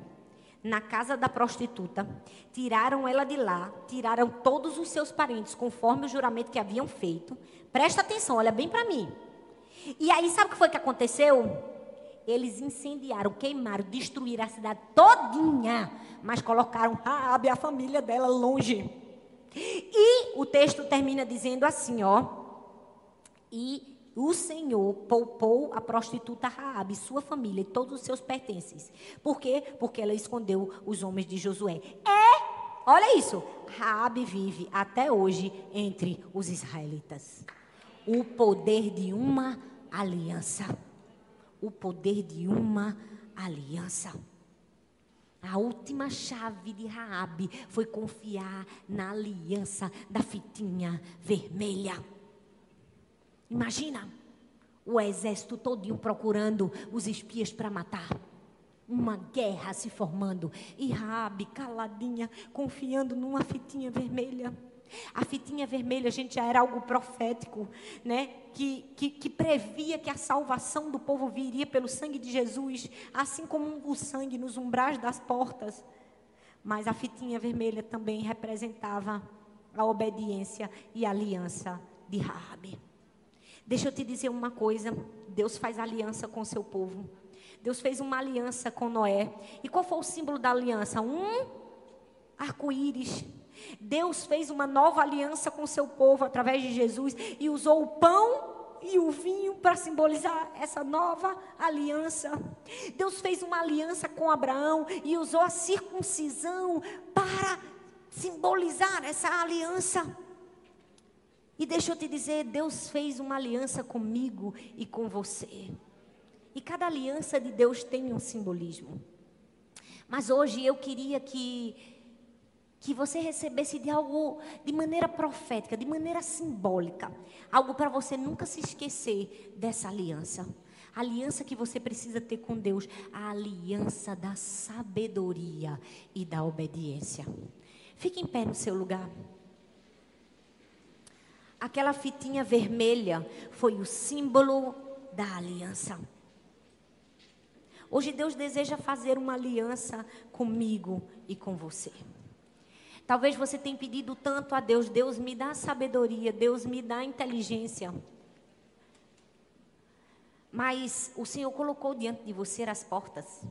na casa da prostituta, tiraram ela de lá, tiraram todos os seus parentes, conforme o juramento que haviam feito. Presta atenção, olha bem para mim. E aí, sabe o que foi que aconteceu? Eles incendiaram, queimaram, destruíram a cidade todinha, mas colocaram Raabe e a família dela longe. E o texto termina dizendo assim, ó: e o Senhor poupou a prostituta Raabe, sua família e todos os seus pertences. Por quê? Porque ela escondeu os homens de Josué. É, olha isso. Raabe vive até hoje entre os israelitas. O poder de uma aliança. O poder de uma aliança. A última chave de Raabe foi confiar na aliança da fitinha vermelha. Imagina o exército todinho procurando os espias para matar. Uma guerra se formando. E Rabi, caladinha, confiando numa fitinha vermelha. A fitinha vermelha, gente, já era algo profético, né? Que, que, que, previa que a salvação do povo viria pelo sangue de Jesus, assim como o sangue nos umbrais das portas. Mas a fitinha vermelha também representava a obediência e a aliança de Raabe. Deixa eu te dizer uma coisa: Deus faz aliança com o seu povo. Deus fez uma aliança com Noé. E qual foi o símbolo da aliança? Um arco-íris. Deus fez uma nova aliança com o seu povo através de Jesus e usou o pão e o vinho para simbolizar essa nova aliança. Deus fez uma aliança com Abraão e usou a circuncisão para simbolizar essa aliança. E deixa eu te dizer, Deus fez uma aliança comigo e com você. E cada aliança de Deus tem um simbolismo. Mas hoje eu queria que que você recebesse de algo de maneira profética, de maneira simbólica, algo para você nunca se esquecer dessa aliança. A aliança que você precisa ter com Deus, a aliança da sabedoria e da obediência. Fique em pé no seu lugar. Aquela fitinha vermelha foi o símbolo da aliança. Hoje Deus deseja fazer uma aliança comigo e com você. Talvez você tenha pedido tanto a Deus, Deus me dá sabedoria, Deus me dá inteligência. Mas o Senhor colocou diante de você as portas.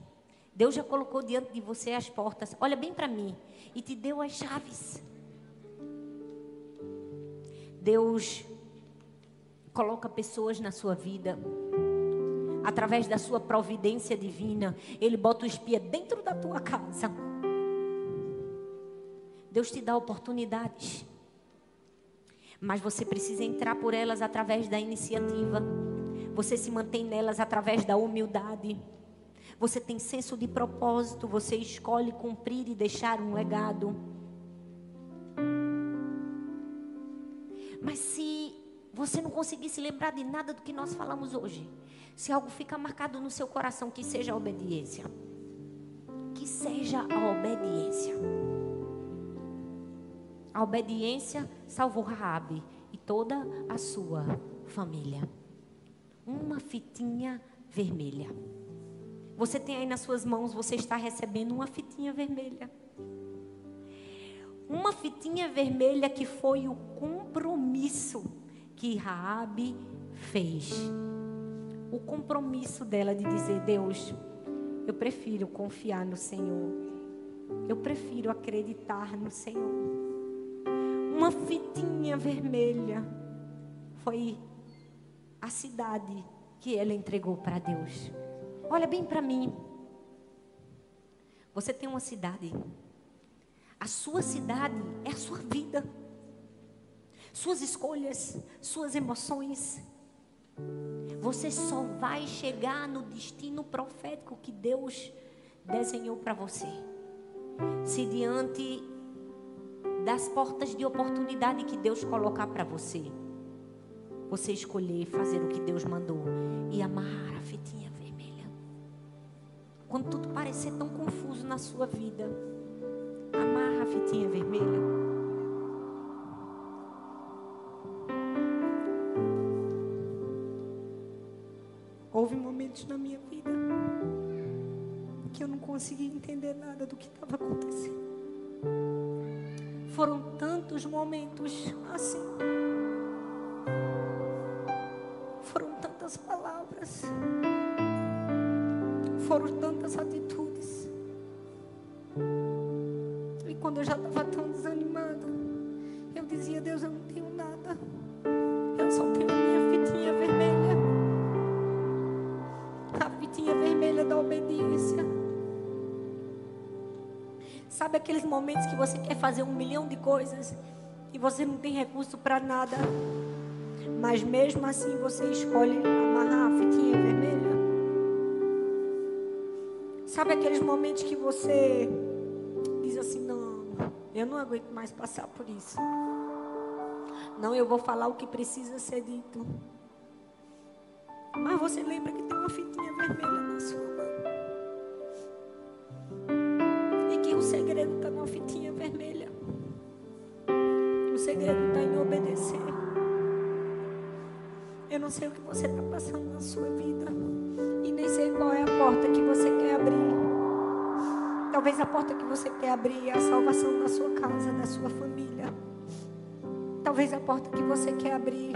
Deus já colocou diante de você as portas. Olha bem para mim e te deu as chaves. Deus coloca pessoas na sua vida. Através da sua providência divina, Ele bota o espia dentro da tua casa. Deus te dá oportunidades. Mas você precisa entrar por elas através da iniciativa. Você se mantém nelas através da humildade. Você tem senso de propósito. Você escolhe cumprir e deixar um legado. Mas se você não conseguir se lembrar de nada do que nós falamos hoje, se algo fica marcado no seu coração, que seja a obediência. Que seja a obediência. A obediência salvou Raabe e toda a sua família. Uma fitinha vermelha. Você tem aí nas suas mãos, você está recebendo uma fitinha vermelha uma fitinha vermelha que foi o compromisso que Raabe fez. O compromisso dela de dizer: Deus, eu prefiro confiar no Senhor. Eu prefiro acreditar no Senhor. Uma fitinha vermelha foi a cidade que ela entregou para Deus. Olha bem para mim. Você tem uma cidade a sua cidade é a sua vida. suas escolhas, suas emoções. Você só vai chegar no destino profético que Deus desenhou para você. Se diante das portas de oportunidade que Deus colocar para você, você escolher fazer o que Deus mandou e amarrar a fitinha vermelha. Quando tudo parecer tão confuso na sua vida, amarra a fitinha vermelha. Houve momentos na minha vida que eu não conseguia entender nada do que estava acontecendo. Foram tantos momentos assim. Foram tantas palavras. Foram tantas atitudes. Quando eu já estava tão desanimada, eu dizia: Deus, eu não tenho nada. Eu só tenho a minha fitinha vermelha. A fitinha vermelha da obediência. Sabe aqueles momentos que você quer fazer um milhão de coisas e você não tem recurso para nada? Mas mesmo assim você escolhe amarrar a fitinha vermelha. Sabe aqueles momentos que você eu não aguento mais passar por isso. Não, eu vou falar o que precisa ser dito. Mas você lembra que tem uma fitinha vermelha na sua mão. E que o segredo está na fitinha vermelha. O segredo está em obedecer. Eu não sei o que você está passando na sua vida. E nem sei qual é a porta que você quer abrir. Talvez a porta que você quer abrir é a salvação da sua casa, da sua família. Talvez a porta que você quer abrir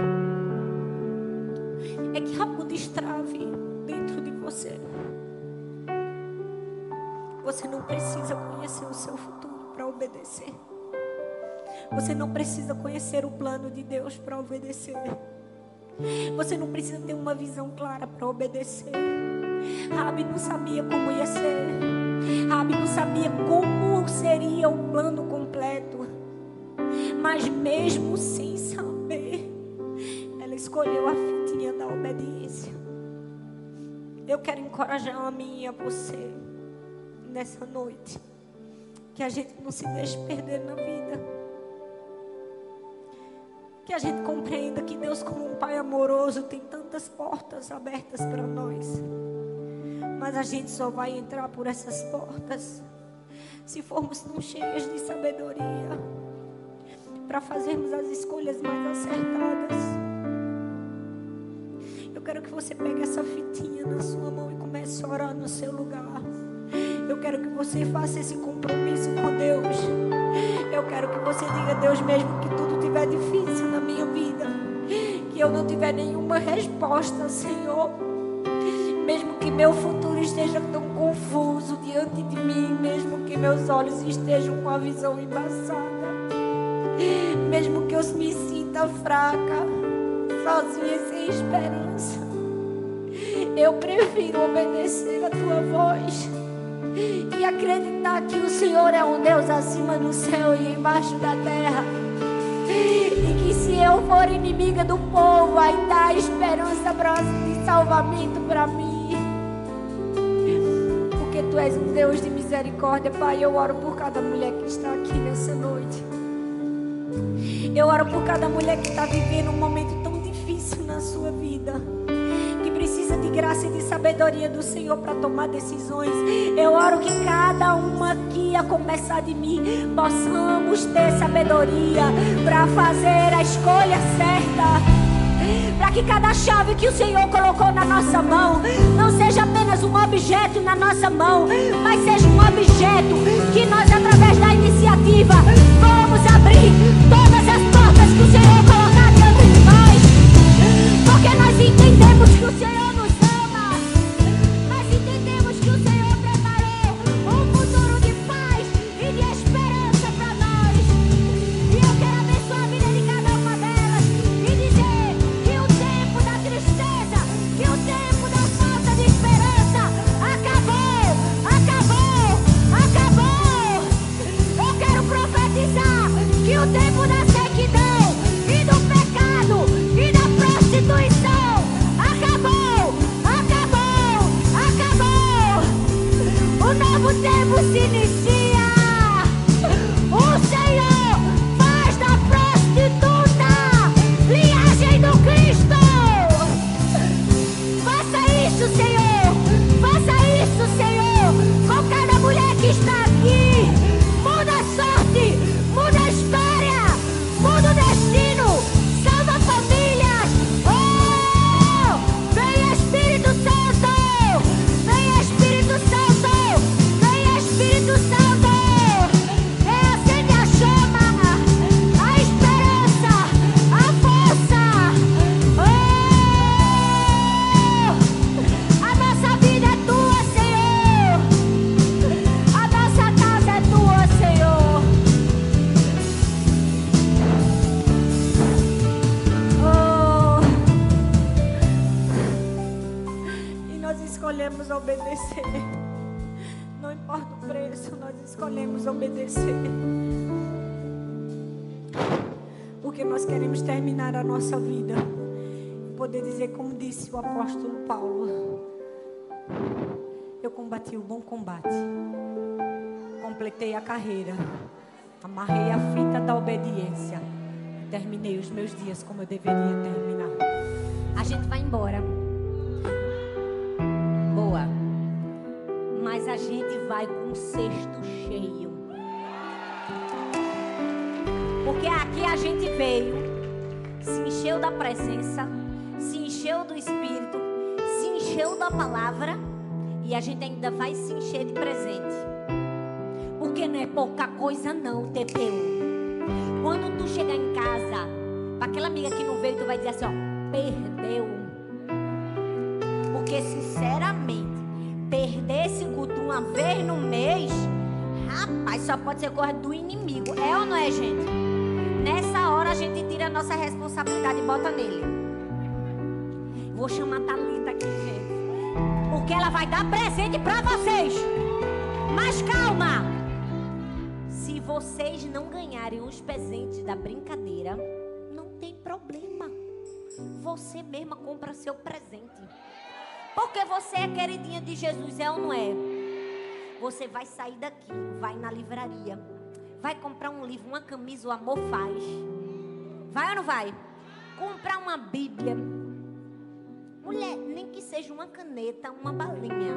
é que algo destrave dentro de você. Você não precisa conhecer o seu futuro para obedecer. Você não precisa conhecer o plano de Deus para obedecer. Você não precisa ter uma visão clara para obedecer. Rabi não sabia como ia ser. Rabi não sabia como seria o plano completo. Mas mesmo sem saber, ela escolheu a fitinha da obediência. Eu quero encorajar a mim e a você nessa noite. Que a gente não se deixe perder na vida. Que a gente compreenda que Deus, como um Pai amoroso, tem tantas portas abertas para nós. Mas a gente só vai entrar por essas portas se formos tão cheias de sabedoria para fazermos as escolhas mais acertadas. Eu quero que você pegue essa fitinha na sua mão e comece a orar no seu lugar. Eu quero que você faça esse compromisso com Deus. Eu quero que você diga, Deus, mesmo que tudo estiver difícil na minha vida, que eu não tiver nenhuma resposta, Senhor. Meu futuro esteja tão confuso diante de mim, mesmo que meus olhos estejam com a visão embaçada, mesmo que eu me sinta fraca, sozinha e sem esperança, eu prefiro obedecer a tua voz e acreditar que o Senhor é um Deus acima do céu e embaixo da terra. E que se eu for inimiga do povo, ainda há esperança de salvamento para mim. Tu és um Deus de misericórdia, Pai. Eu oro por cada mulher que está aqui nessa noite. Eu oro por cada mulher que está vivendo um momento tão difícil na sua vida precisa de graça e de sabedoria do Senhor para tomar decisões. Eu oro que cada uma aqui, a começar de mim, possamos ter sabedoria para fazer a escolha certa. Para que cada chave que o Senhor colocou na nossa mão não seja apenas um objeto na nossa mão, mas seja um objeto que nós, através da iniciativa, vamos abrir todas o apóstolo Paulo: Eu combati o bom combate, completei a carreira, amarrei a fita da obediência, terminei os meus dias como eu deveria terminar. A gente vai embora. Boa. Mas a gente vai com o cesto cheio. Porque aqui a gente veio, se encheu da presença encheu do Espírito, se encheu da palavra e a gente ainda vai se encher de presente. Porque não é pouca coisa não, TPU. Quando tu chegar em casa, para aquela amiga que não veio, tu vai dizer assim, ó, perdeu. Porque sinceramente, perder esse culto uma vez no mês, rapaz, só pode ser coisa do inimigo. É ou não é, gente? Nessa hora a gente tira a nossa responsabilidade e bota nele. Vou chamar a Thalita aqui, gente. Porque ela vai dar presente para vocês. Mas calma. Se vocês não ganharem os presentes da brincadeira, não tem problema. Você mesma compra seu presente. Porque você é queridinha de Jesus, é ou não é? Você vai sair daqui, vai na livraria, vai comprar um livro, uma camisa, o amor faz. Vai ou não vai? Comprar uma Bíblia Mulher, nem que seja uma caneta, uma balinha.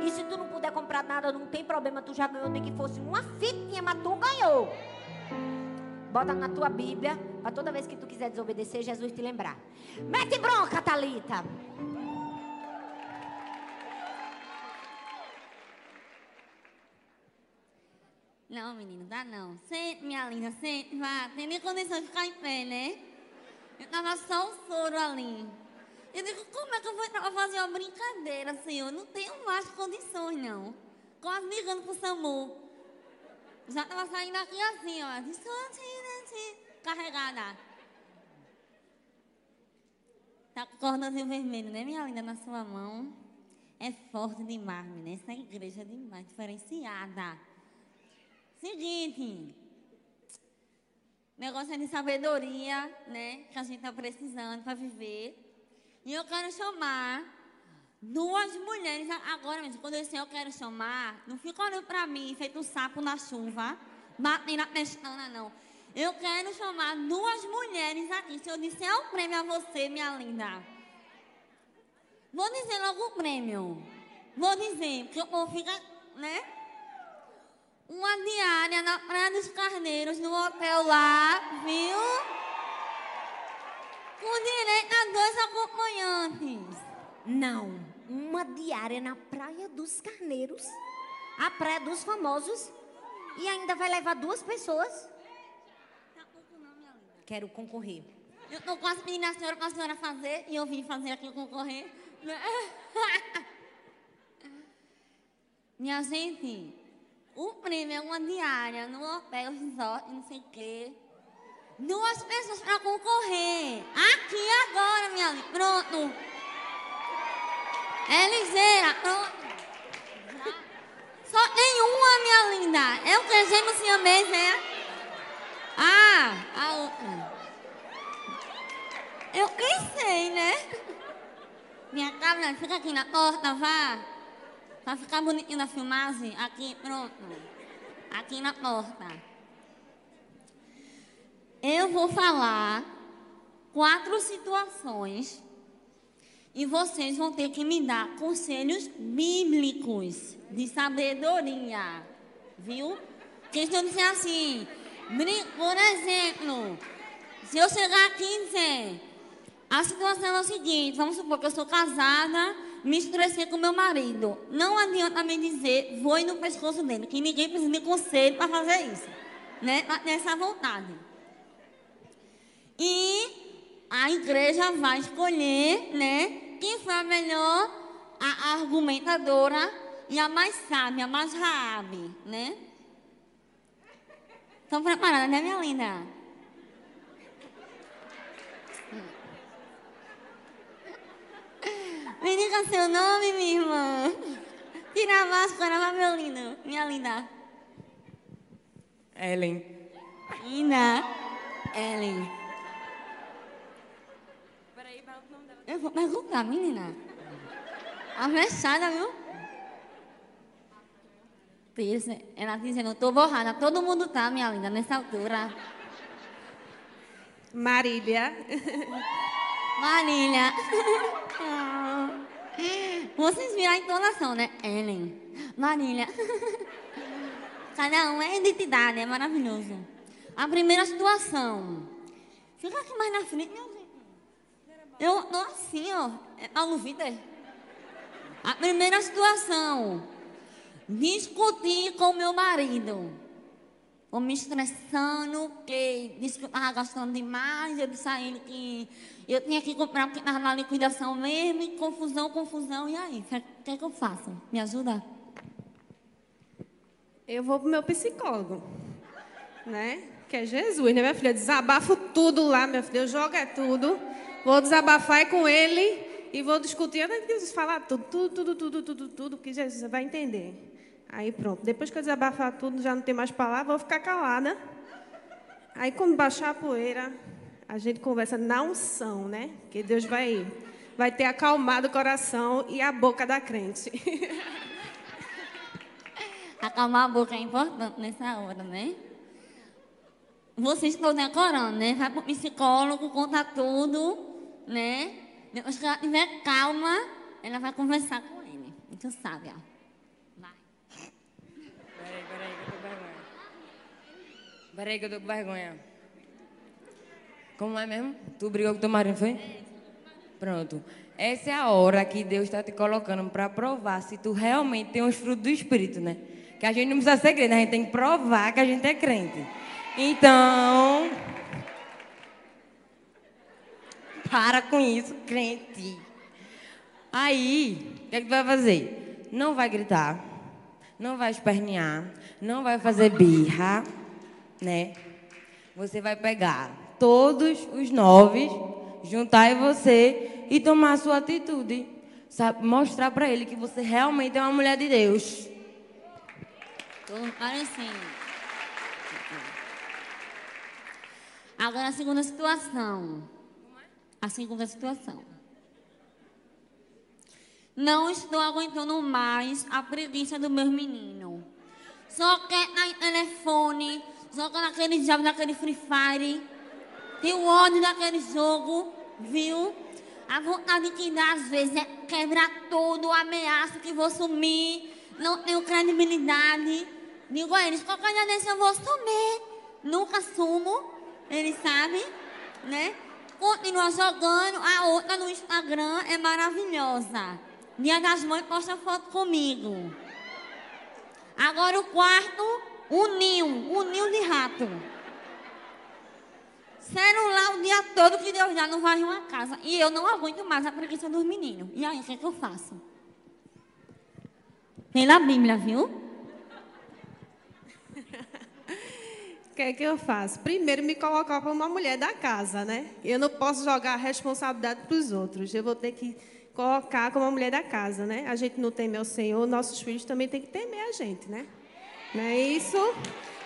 E se tu não puder comprar nada, não tem problema, tu já ganhou, nem que fosse uma fitinha, mas tu ganhou. Bota na tua Bíblia, para toda vez que tu quiser desobedecer, Jesus te lembrar. Mete bronca, Talita. Não, menino, dá não. Sente, minha linda, sente, vá. Tem nem condição de ficar em pé, né? Eu tava só o soro ali. Eu digo, como é que eu vou fazer uma brincadeira, senhor? Não tenho mais condições, não. Quase ligando pro SAMU. Já estava saindo aqui assim, ó. Distante, carregada. Tá com cordazinho vermelho, né, minha linda, na sua mão? É forte demais, menina. Essa igreja é demais, diferenciada. Seguinte. Negócio é de sabedoria, né? Que a gente tá precisando para viver. E eu quero chamar duas mulheres agora mesmo. Quando eu disser eu quero chamar, não fica olhando para mim, feito um sapo na chuva, batendo na pestana, não. Eu quero chamar duas mulheres aqui. Se eu disser o prêmio a você, minha linda. Vou dizer logo o prêmio. Vou dizer, porque o povo fica, né? Uma diária na Praia dos Carneiros, no hotel lá, viu? Com direito a dois acompanhantes. Não, uma diária na Praia dos Carneiros, a Praia dos Famosos, e ainda vai levar duas pessoas. Tá pouco não, minha linda. Quero concorrer. Eu tô quase pedindo a senhora para a senhora fazer, e eu vim fazer aqui concorrer. Minha gente, o prêmio é uma diária no hotel, resort, não sei o quê. Duas pessoas para concorrer. Aqui agora, minha linda. Pronto. Eliseira, pronto. Só tem uma, minha linda. É o que gêmeo siamês, né? Ah, a outra. Eu quem sei, né? Minha cabra, fica aqui na porta, vá. Pra ficar bonitinho na filmagem, aqui, pronto. Aqui na porta. Eu vou falar quatro situações e vocês vão ter que me dar conselhos bíblicos de sabedoria. Viu? Porque se eu disser assim, por exemplo, se eu chegar aqui e dizer, a situação é o seguinte, vamos supor que eu sou casada, me estressei com meu marido. Não adianta me dizer, vou no pescoço dele, que ninguém precisa de conselho para fazer isso. Né? Nessa vontade. E a igreja vai escolher, né, quem foi a melhor a argumentadora e a mais sábia, a mais raabe, né? Estão preparadas, né, minha linda? Me diga seu nome, minha irmã. Tira a máscara, vai, meu lindo. Minha linda. Ellen. Linda. Ellen. Eu vou perguntar, menina. A fechada, viu? Isso, ela dizendo, tô borrada. Todo mundo tá, minha linda, nessa altura. Marília. Marília. Vocês viram a entonação, né? Ellen. Marília. Cada um é identidade, é maravilhoso. A primeira situação. Fica aqui mais na frente, meu gente. Eu tô assim, ó. É Paulo Vitor. A primeira situação. Discutir com meu marido. Ou me estressando, porque disse que eu estava gastando demais. Eu disse a ele que eu tinha que comprar porque estava na liquidação mesmo. E confusão, confusão. E aí? O que é que eu faço? Me ajuda? Eu vou pro meu psicólogo. Né? Que é Jesus, né, minha filha? Desabafo tudo lá, minha filha. Eu jogo é tudo. Vou desabafar com ele e vou discutir. Antes de Jesus falar tudo, tudo, tudo, tudo, tudo, tudo, que Jesus vai entender. Aí pronto. Depois que eu desabafar tudo, já não tem mais palavra, vou ficar calada. Aí quando baixar a poeira, a gente conversa na unção, né? Que Deus vai, vai ter acalmado o coração e a boca da crente. Acalmar a boca é importante nessa hora, né? Vocês estão decorando, né? Vai para o psicólogo, conta tudo né? Depois que ela tiver calma, ela vai conversar com ele. Então sabe, ó. Vai. Peraí, peraí, que eu tô com vergonha. Peraí que eu tô com vergonha. Como é mesmo? Tu brigou com teu marido, foi? Pronto. Essa é a hora que Deus está te colocando para provar se tu realmente tem os frutos do Espírito, né? Que a gente não precisa ser crente, a gente tem que provar que a gente é crente. Então, para com isso, crente. Aí, o que, é que tu vai fazer? Não vai gritar, não vai espernear, não vai fazer birra, né? Você vai pegar todos os nove, juntar em você e tomar a sua atitude. Sabe? Mostrar para ele que você realmente é uma mulher de Deus. Assim. Agora a segunda situação a segunda situação. Não estou aguentando mais a preguiça do meu menino. Só quer telefone, quer naquele diabo daquele Free Fire. Tem o ódio daquele jogo, viu? A vontade que dá às vezes é quebrar tudo, ameaça que vou sumir, não tenho credibilidade. Digo a eles, qualquer dia desse eu vou sumir. Nunca sumo, eles sabem, né? continua jogando, a outra no Instagram é maravilhosa. Dia das Mães posta foto comigo. Agora o quarto, o ninho, o ninho de rato. Celular o dia todo que Deus dá não vai uma casa. E eu não aguento mais a preguiça dos meninos. E aí, o que, é que eu faço? Pela Bíblia, viu? que é que eu faço? Primeiro, me colocar para uma mulher da casa, né? Eu não posso jogar a responsabilidade para os outros. Eu vou ter que colocar como uma mulher da casa, né? A gente não teme ao Senhor, nossos filhos também têm que temer a gente, né? Não é isso?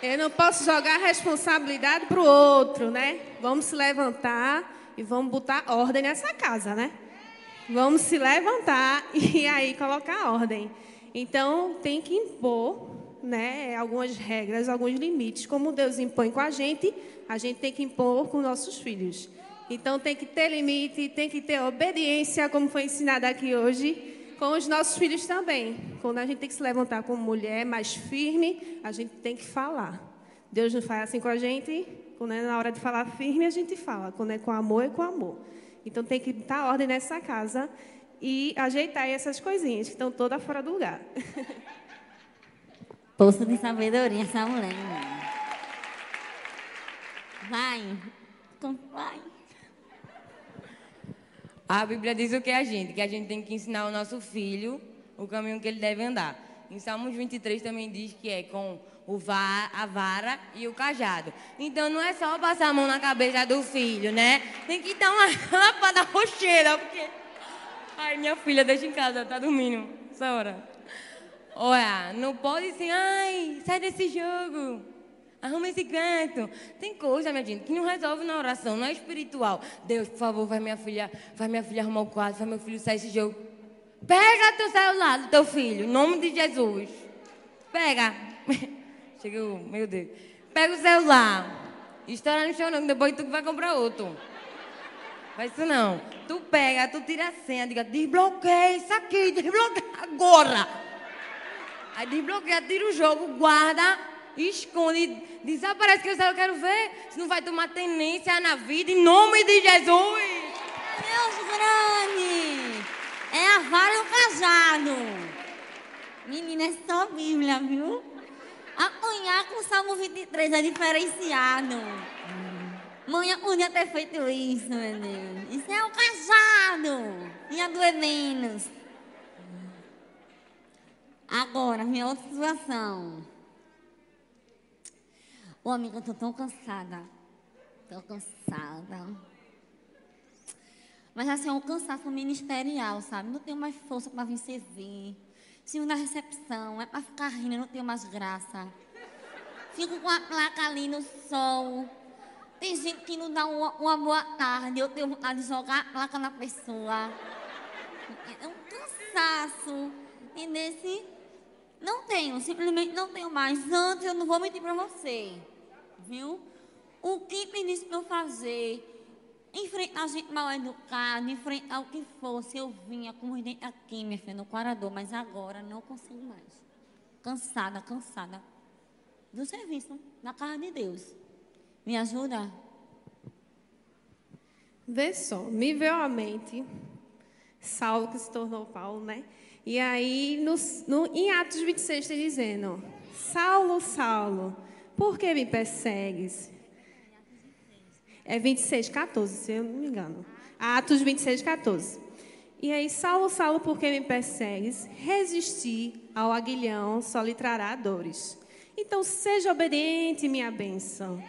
Eu não posso jogar a responsabilidade para o outro, né? Vamos se levantar e vamos botar ordem nessa casa, né? Vamos se levantar e aí colocar ordem. Então, tem que impor né, algumas regras, alguns limites. Como Deus impõe com a gente, a gente tem que impor com nossos filhos. Então, tem que ter limite, tem que ter obediência, como foi ensinado aqui hoje com os nossos filhos também. Quando a gente tem que se levantar como mulher mais firme, a gente tem que falar. Deus não faz assim com a gente. Quando é na hora de falar firme, a gente fala. Quando é com amor, é com amor. Então tem que dar ordem nessa casa e ajeitar essas coisinhas que estão todas fora do lugar. Poço de sabedoria essa mulher. Vai. Vai. A Bíblia diz o que a gente? Que a gente tem que ensinar o nosso filho o caminho que ele deve andar. Em Salmos 23 também diz que é com o va a vara e o cajado. Então não é só passar a mão na cabeça do filho, né? Tem que dar uma rapa da rocheira, porque. Ai, minha filha deixa em casa, tá dormindo essa hora. Olha, não pode assim, ai, sai desse jogo. Arruma esse canto. Tem coisa, minha gente, que não resolve na oração, não é espiritual. Deus, por favor, vai minha filha, vai minha filha arrumar o quadro, vai meu filho sair desse jogo. Pega teu celular do teu filho, em nome de Jesus. Pega. Chegou, meu Deus. Pega o celular. Estoura no chão não, depois tu vai comprar outro. Faz isso não. Tu pega, tu tira a senha, diga, desbloqueia isso aqui, desbloqueia agora. Aí desbloqueia, tira o jogo, guarda esconde, desaparece que eu quero ver. Se não vai tomar tenência na vida, em nome de Jesus. Deus grande! É a vara o cajado. Menina, é só Bíblia, viu? Apanhar com o Salmo 23 é diferenciado. Mãe podia ter feito isso, meu Deus. Isso é o cajado. Ia doer menos. Agora, minha outra situação. Ô, amiga, eu tô tão cansada. Tô cansada. Mas assim, é um cansaço ministerial, sabe? Não tenho mais força para vir servir. Sigo na recepção, é para ficar rindo, não tenho mais graça. Fico com a placa ali no sol. Tem gente que não dá uma, uma boa tarde, eu tenho vontade de jogar a placa na pessoa. É um cansaço. E nesse. Não tenho, simplesmente não tenho mais. Antes eu não vou mentir para você viu? O que pedisse para eu fazer, enfrentar gente mal educada, enfrentar o que fosse, eu vinha com os dentes aqui, minha filha, no quarador, mas agora não consigo mais. Cansada, cansada do serviço na casa de Deus. Me ajuda? Vê só, me veio à mente Saulo que se tornou Paulo, né? E aí, no, no, em Atos 26, está dizendo: Saulo, Saulo, por que me persegues? É 26, 14, se eu não me engano. Atos 26, 14. E aí, Saulo, Saulo, por que me persegues? Resistir ao aguilhão só lhe trará dores. Então, seja obediente, minha bênção.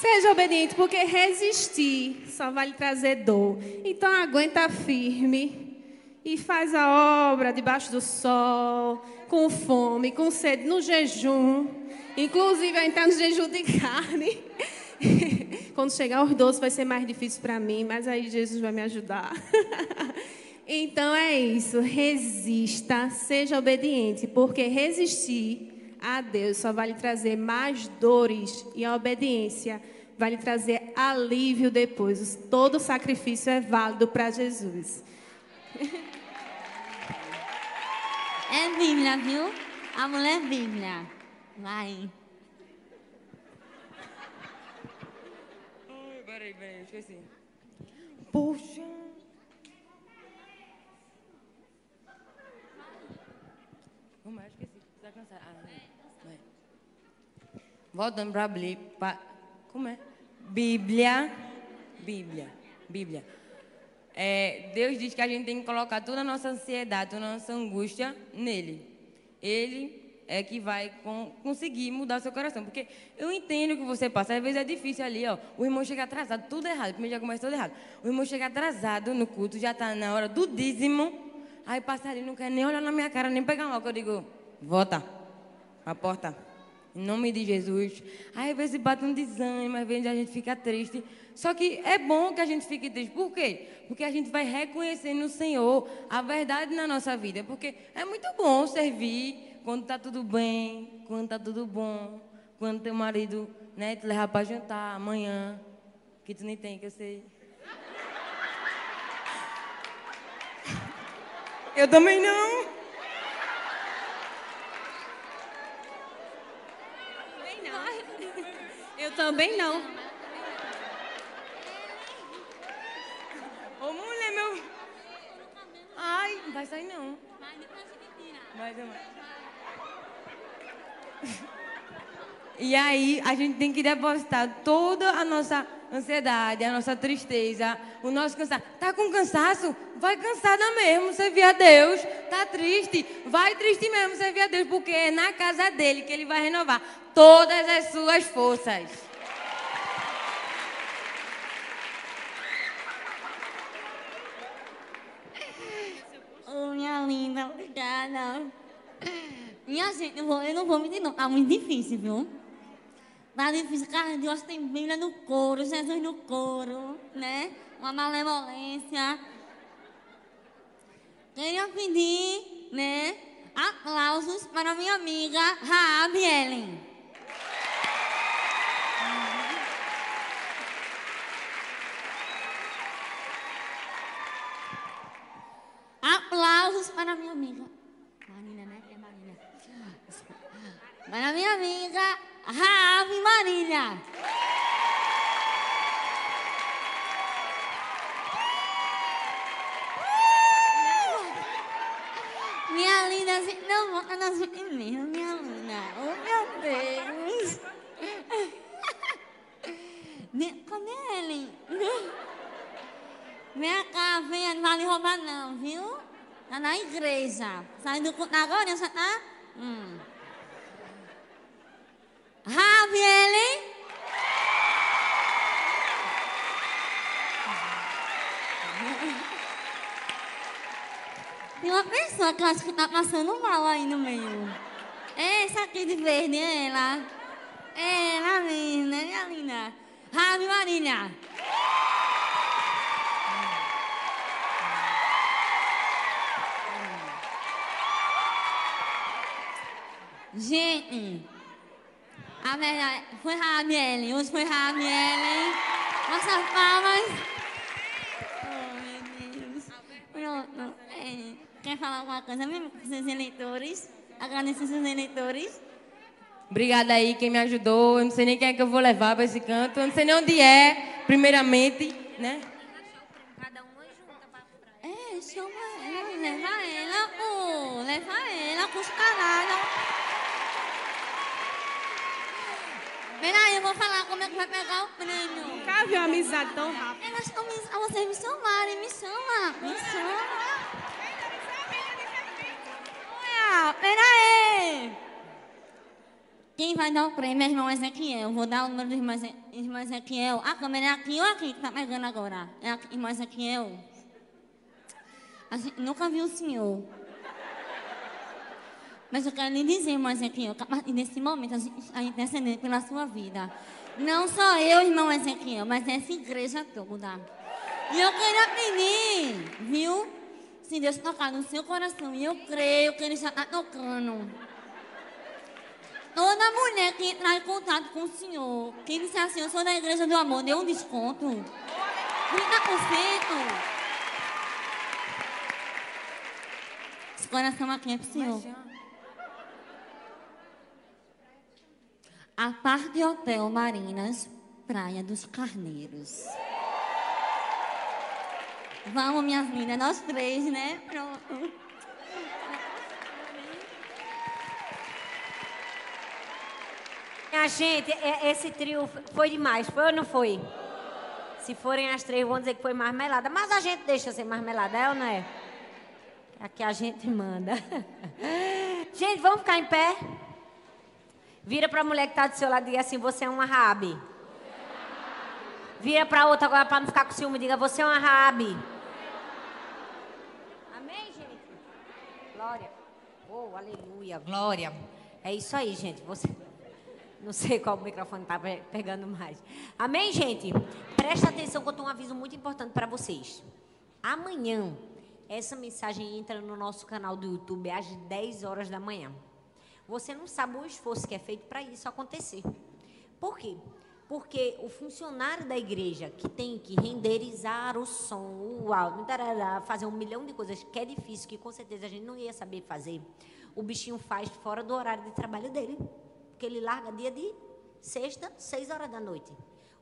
Seja obediente, porque resistir só vai lhe trazer dor. Então, aguenta firme e faz a obra debaixo do sol, com fome, com sede, no jejum. Inclusive, eu entrar jejum de carne. Quando chegar aos doces vai ser mais difícil para mim, mas aí Jesus vai me ajudar. então é isso. Resista, seja obediente, porque resistir a Deus só vai lhe trazer mais dores e a obediência vai lhe trazer alívio depois. Todo sacrifício é válido para Jesus. É Bíblia, viu? A mulher é Bíblia. Vai. Ai, peraí, peraí, esqueci. Puxa. Como é? Esqueci. Tá cansado. Ah, não. Vai. Voltando para a Bíblia. Como é? Bíblia. Bíblia. Bíblia. É, Deus diz que a gente tem que colocar toda a nossa ansiedade, toda a nossa angústia nele. Ele é que vai com, conseguir mudar o seu coração. Porque eu entendo que você passa. Às vezes é difícil ali, ó. O irmão chega atrasado, tudo errado. Primeiro já começa tudo errado. O irmão chega atrasado no culto, já está na hora do dízimo. Aí passa ali, não quer nem olhar na minha cara, nem pegar um álcool. Eu digo, volta. A porta. Em nome de Jesus. Aí às vezes bate um desânimo, às vezes a gente fica triste. Só que é bom que a gente fique triste. Por quê? Porque a gente vai reconhecer no Senhor a verdade na nossa vida. Porque é muito bom servir quando está tudo bem, quando está tudo bom, quando teu marido né, te levar para jantar amanhã, que tu nem tem, que eu sei. Eu também não. Eu também não. Ô mulher, meu. Ai, não vai sair não. Vai demais. E aí, a gente tem que depositar toda a nossa ansiedade, a nossa tristeza, o nosso cansaço. Tá com cansaço? Vai cansada mesmo, servir a Deus. Tá triste? Vai triste mesmo, servir a Deus, porque é na casa dele que ele vai renovar todas as suas forças. Oh, minha linda, obrigada. Minha gente, eu, vou, eu não vou mentir, não. Tá muito difícil, viu? Tá difícil. Cara, Deus tem Bíblia no couro, Jesus no couro, né? Uma malevolência. Queria pedir, né? Aplausos para minha amiga Raab Ellen. Aplausos para minha amiga. Marina, né? É Marina. Para minha amiga Raave Marília. Minha linda, assim, não bota na sua minha linda. Oh, meu Deus. Cadê ele? Vem cá, venha, não vale roubar não, viu? Tá na igreja. Sai do culto agora, já tá? Hum. Raviele. Tem uma pessoa que eu acho que tá passando mal aí no meio. É essa aqui de verde, é ela. É ela mesmo, né, minha linda? Ravi Marília. Gente, a verdade foi Rabiele, hoje foi Rabiele. Nossas palmas. Oh, meu Deus. Pronto. É, quer falar alguma coisa mesmo com seus eleitores? Agradecer seus eleitores. Obrigada aí quem me ajudou. Eu não sei nem quem é que eu vou levar para esse canto. Eu não sei nem onde é, primeiramente, né? É, chama ela, leva ela, pô. Leva ela, custa nada. Peraí, eu vou falar como é que vai pegar o prêmio. Nunca vi uma amizade tão rápida. Elas estão me... ah, vocês me chamarem, me chama, me chama. Olha, peraí. Quem vai dar o prêmio é o irmão Ezequiel. Vou dar o número do irmão Eze- irmão Ezequiel. A câmera é aqui ou aqui que tá pegando agora? É aqui, irmão Ezequiel. A gente nunca viu o senhor. Mas eu quero lhe dizer, irmão Ezequiel, que desse momento a gente está intercedendo pela sua vida. Não só eu, irmão Ezequiel, mas essa igreja toda. E eu queria pedir, viu? Se Deus tocar no seu coração, e eu creio que Ele já está tocando. Toda mulher que entrar em contato com o Senhor, que disser assim, eu sou da igreja do amor, dê um desconto. 30%. Esse coração aqui é pro Senhor. A parte Hotel Marinas, Praia dos Carneiros. Vamos, minhas lindas, nós três, né? Pronto. Minha gente, é- esse trio foi demais, foi ou não foi? Se forem as três, vão dizer que foi marmelada. Mas a gente deixa ser marmelada, é ou não é? Aqui a gente manda. Gente, vamos ficar em pé? Vira para a mulher que está do seu lado e diga assim: você é uma Rabi. Vira para outra agora para não ficar com ciúme. Diga: você é uma Rabi. Amém, gente? Glória. Oh, aleluia. Glória. É isso aí, gente. Você... Não sei qual microfone está pegando mais. Amém, gente? Presta atenção que eu tenho um aviso muito importante para vocês. Amanhã, essa mensagem entra no nosso canal do YouTube às 10 horas da manhã. Você não sabe o esforço que é feito para isso acontecer. Por quê? Porque o funcionário da igreja que tem que renderizar o som, o áudio, fazer um milhão de coisas que é difícil, que com certeza a gente não ia saber fazer, o bichinho faz fora do horário de trabalho dele. Porque ele larga dia de sexta, seis horas da noite.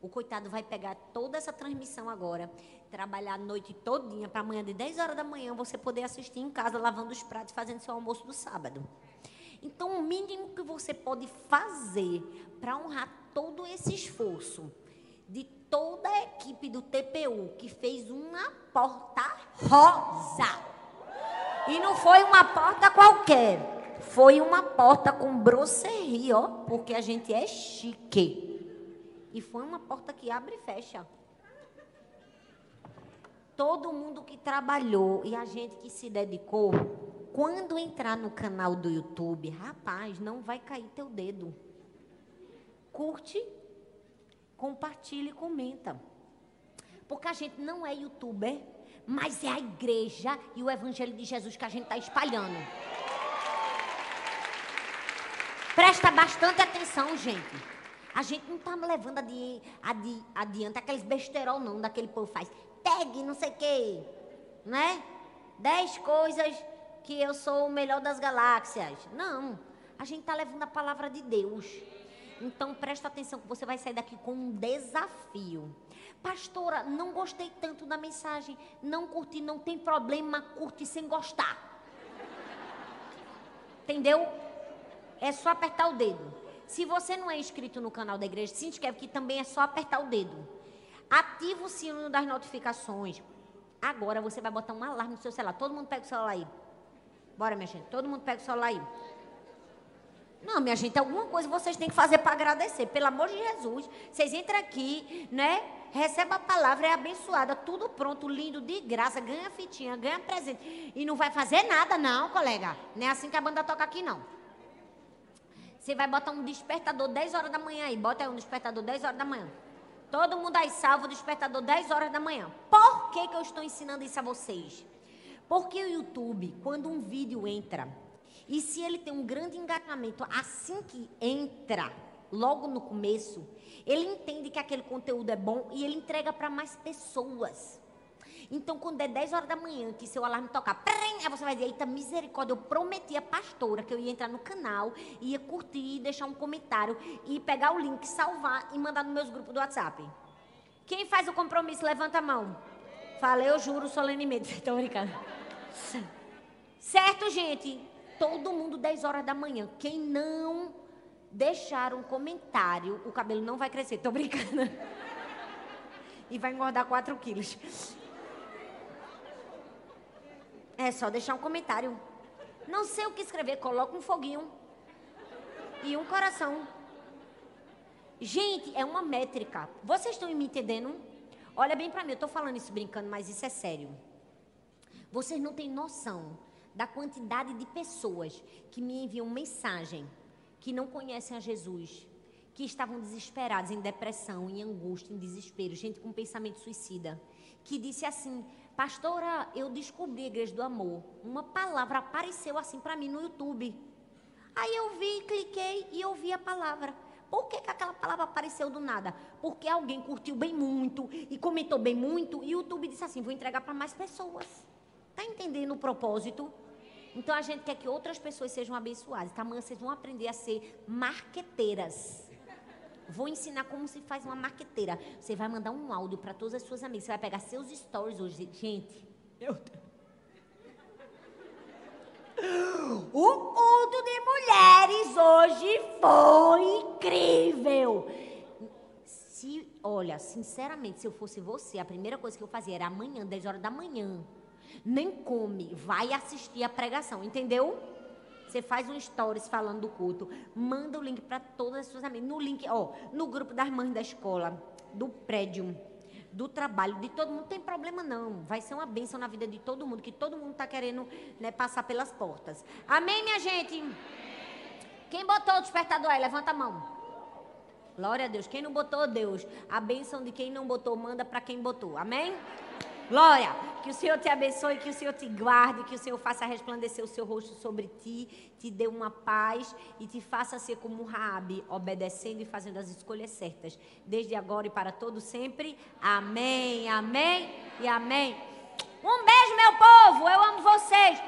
O coitado vai pegar toda essa transmissão agora, trabalhar a noite todinha para amanhã de 10 horas da manhã você poder assistir em casa lavando os pratos, fazendo seu almoço do sábado. Então, o mínimo que você pode fazer para honrar todo esse esforço de toda a equipe do TPU que fez uma porta rosa. E não foi uma porta qualquer. Foi uma porta com brosserie, ó, porque a gente é chique. E foi uma porta que abre e fecha. Todo mundo que trabalhou e a gente que se dedicou, quando entrar no canal do YouTube, rapaz, não vai cair teu dedo. Curte, compartilha e comenta. Porque a gente não é youtuber, mas é a igreja e o evangelho de Jesus que a gente está espalhando. Presta bastante atenção, gente. A gente não está levando adi, adi, adiante aqueles besterol, não, daquele povo faz. Tag, não sei o quê. Né? Dez coisas que eu sou o melhor das galáxias. Não. A gente está levando a palavra de Deus. Então presta atenção que você vai sair daqui com um desafio. Pastora, não gostei tanto da mensagem. Não curti, não tem problema, curte sem gostar. Entendeu? É só apertar o dedo. Se você não é inscrito no canal da igreja, se inscreve que também é só apertar o dedo. Ativa o sino das notificações. Agora você vai botar um alarme no seu celular. Todo mundo pega o celular aí. Bora, minha gente. Todo mundo pega o celular aí. Não, minha gente, alguma coisa vocês têm que fazer para agradecer. Pelo amor de Jesus. Vocês entram aqui, né? Recebe a palavra, é abençoada, tudo pronto, lindo, de graça, ganha fitinha, ganha presente. E não vai fazer nada, não, colega. Não é assim que a banda toca aqui, não. Você vai botar um despertador 10 horas da manhã aí. Bota aí um despertador 10 horas da manhã. Todo mundo aí salva o despertador 10 horas da manhã. Por que, que eu estou ensinando isso a vocês? Porque o YouTube, quando um vídeo entra, e se ele tem um grande engajamento assim que entra, logo no começo, ele entende que aquele conteúdo é bom e ele entrega para mais pessoas. Então, quando é 10 horas da manhã, que seu alarme tocar, aí você vai dizer, eita, misericórdia, eu prometi a pastora que eu ia entrar no canal, ia curtir, deixar um comentário, e pegar o link, salvar e mandar nos meus grupos do WhatsApp. Quem faz o compromisso, levanta a mão. Fala, eu juro solenemente. Estou brincando. Certo, gente? Todo mundo 10 horas da manhã. Quem não deixar um comentário, o cabelo não vai crescer. Estou brincando. E vai engordar 4 quilos. É só deixar um comentário. Não sei o que escrever, coloca um foguinho e um coração. Gente, é uma métrica. Vocês estão me entendendo? Olha bem para mim, eu estou falando isso brincando, mas isso é sério. Vocês não têm noção da quantidade de pessoas que me enviam mensagem, que não conhecem a Jesus, que estavam desesperados, em depressão, em angústia, em desespero, gente com pensamento suicida, que disse assim: Pastora, eu descobri a Igreja do Amor. Uma palavra apareceu assim para mim no YouTube. Aí eu vi, cliquei e ouvi a palavra. Por que, que aquela palavra apareceu do nada? Porque alguém curtiu bem muito e comentou bem muito e o YouTube disse assim: vou entregar para mais pessoas. Está entendendo o propósito? Então a gente quer que outras pessoas sejam abençoadas. Amanhã vocês vão aprender a ser marqueteiras. Vou ensinar como se faz uma marqueteira. Você vai mandar um áudio para todas as suas amigas. Você vai pegar seus stories hoje. Gente, meu O culto de mulheres hoje foi incrível. Se, olha, sinceramente, se eu fosse você, a primeira coisa que eu fazia era amanhã, 10 horas da manhã. Nem come, vai assistir a pregação, entendeu? Você faz um stories falando do culto, manda o link para todas as suas amigas. No link, ó, no grupo das mães da escola, do prédio, do trabalho, de todo mundo, não tem problema não. Vai ser uma bênção na vida de todo mundo, que todo mundo está querendo né, passar pelas portas. Amém, minha gente? Quem botou o despertador aí? Levanta a mão. Glória a Deus. Quem não botou, Deus. A bênção de quem não botou, manda para quem botou. Amém? Glória. Que o Senhor te abençoe, que o Senhor te guarde, que o Senhor faça resplandecer o seu rosto sobre ti, te dê uma paz e te faça ser como Raabe, obedecendo e fazendo as escolhas certas, desde agora e para todo sempre. Amém. Amém e amém. Um beijo, meu povo. Eu amo vocês.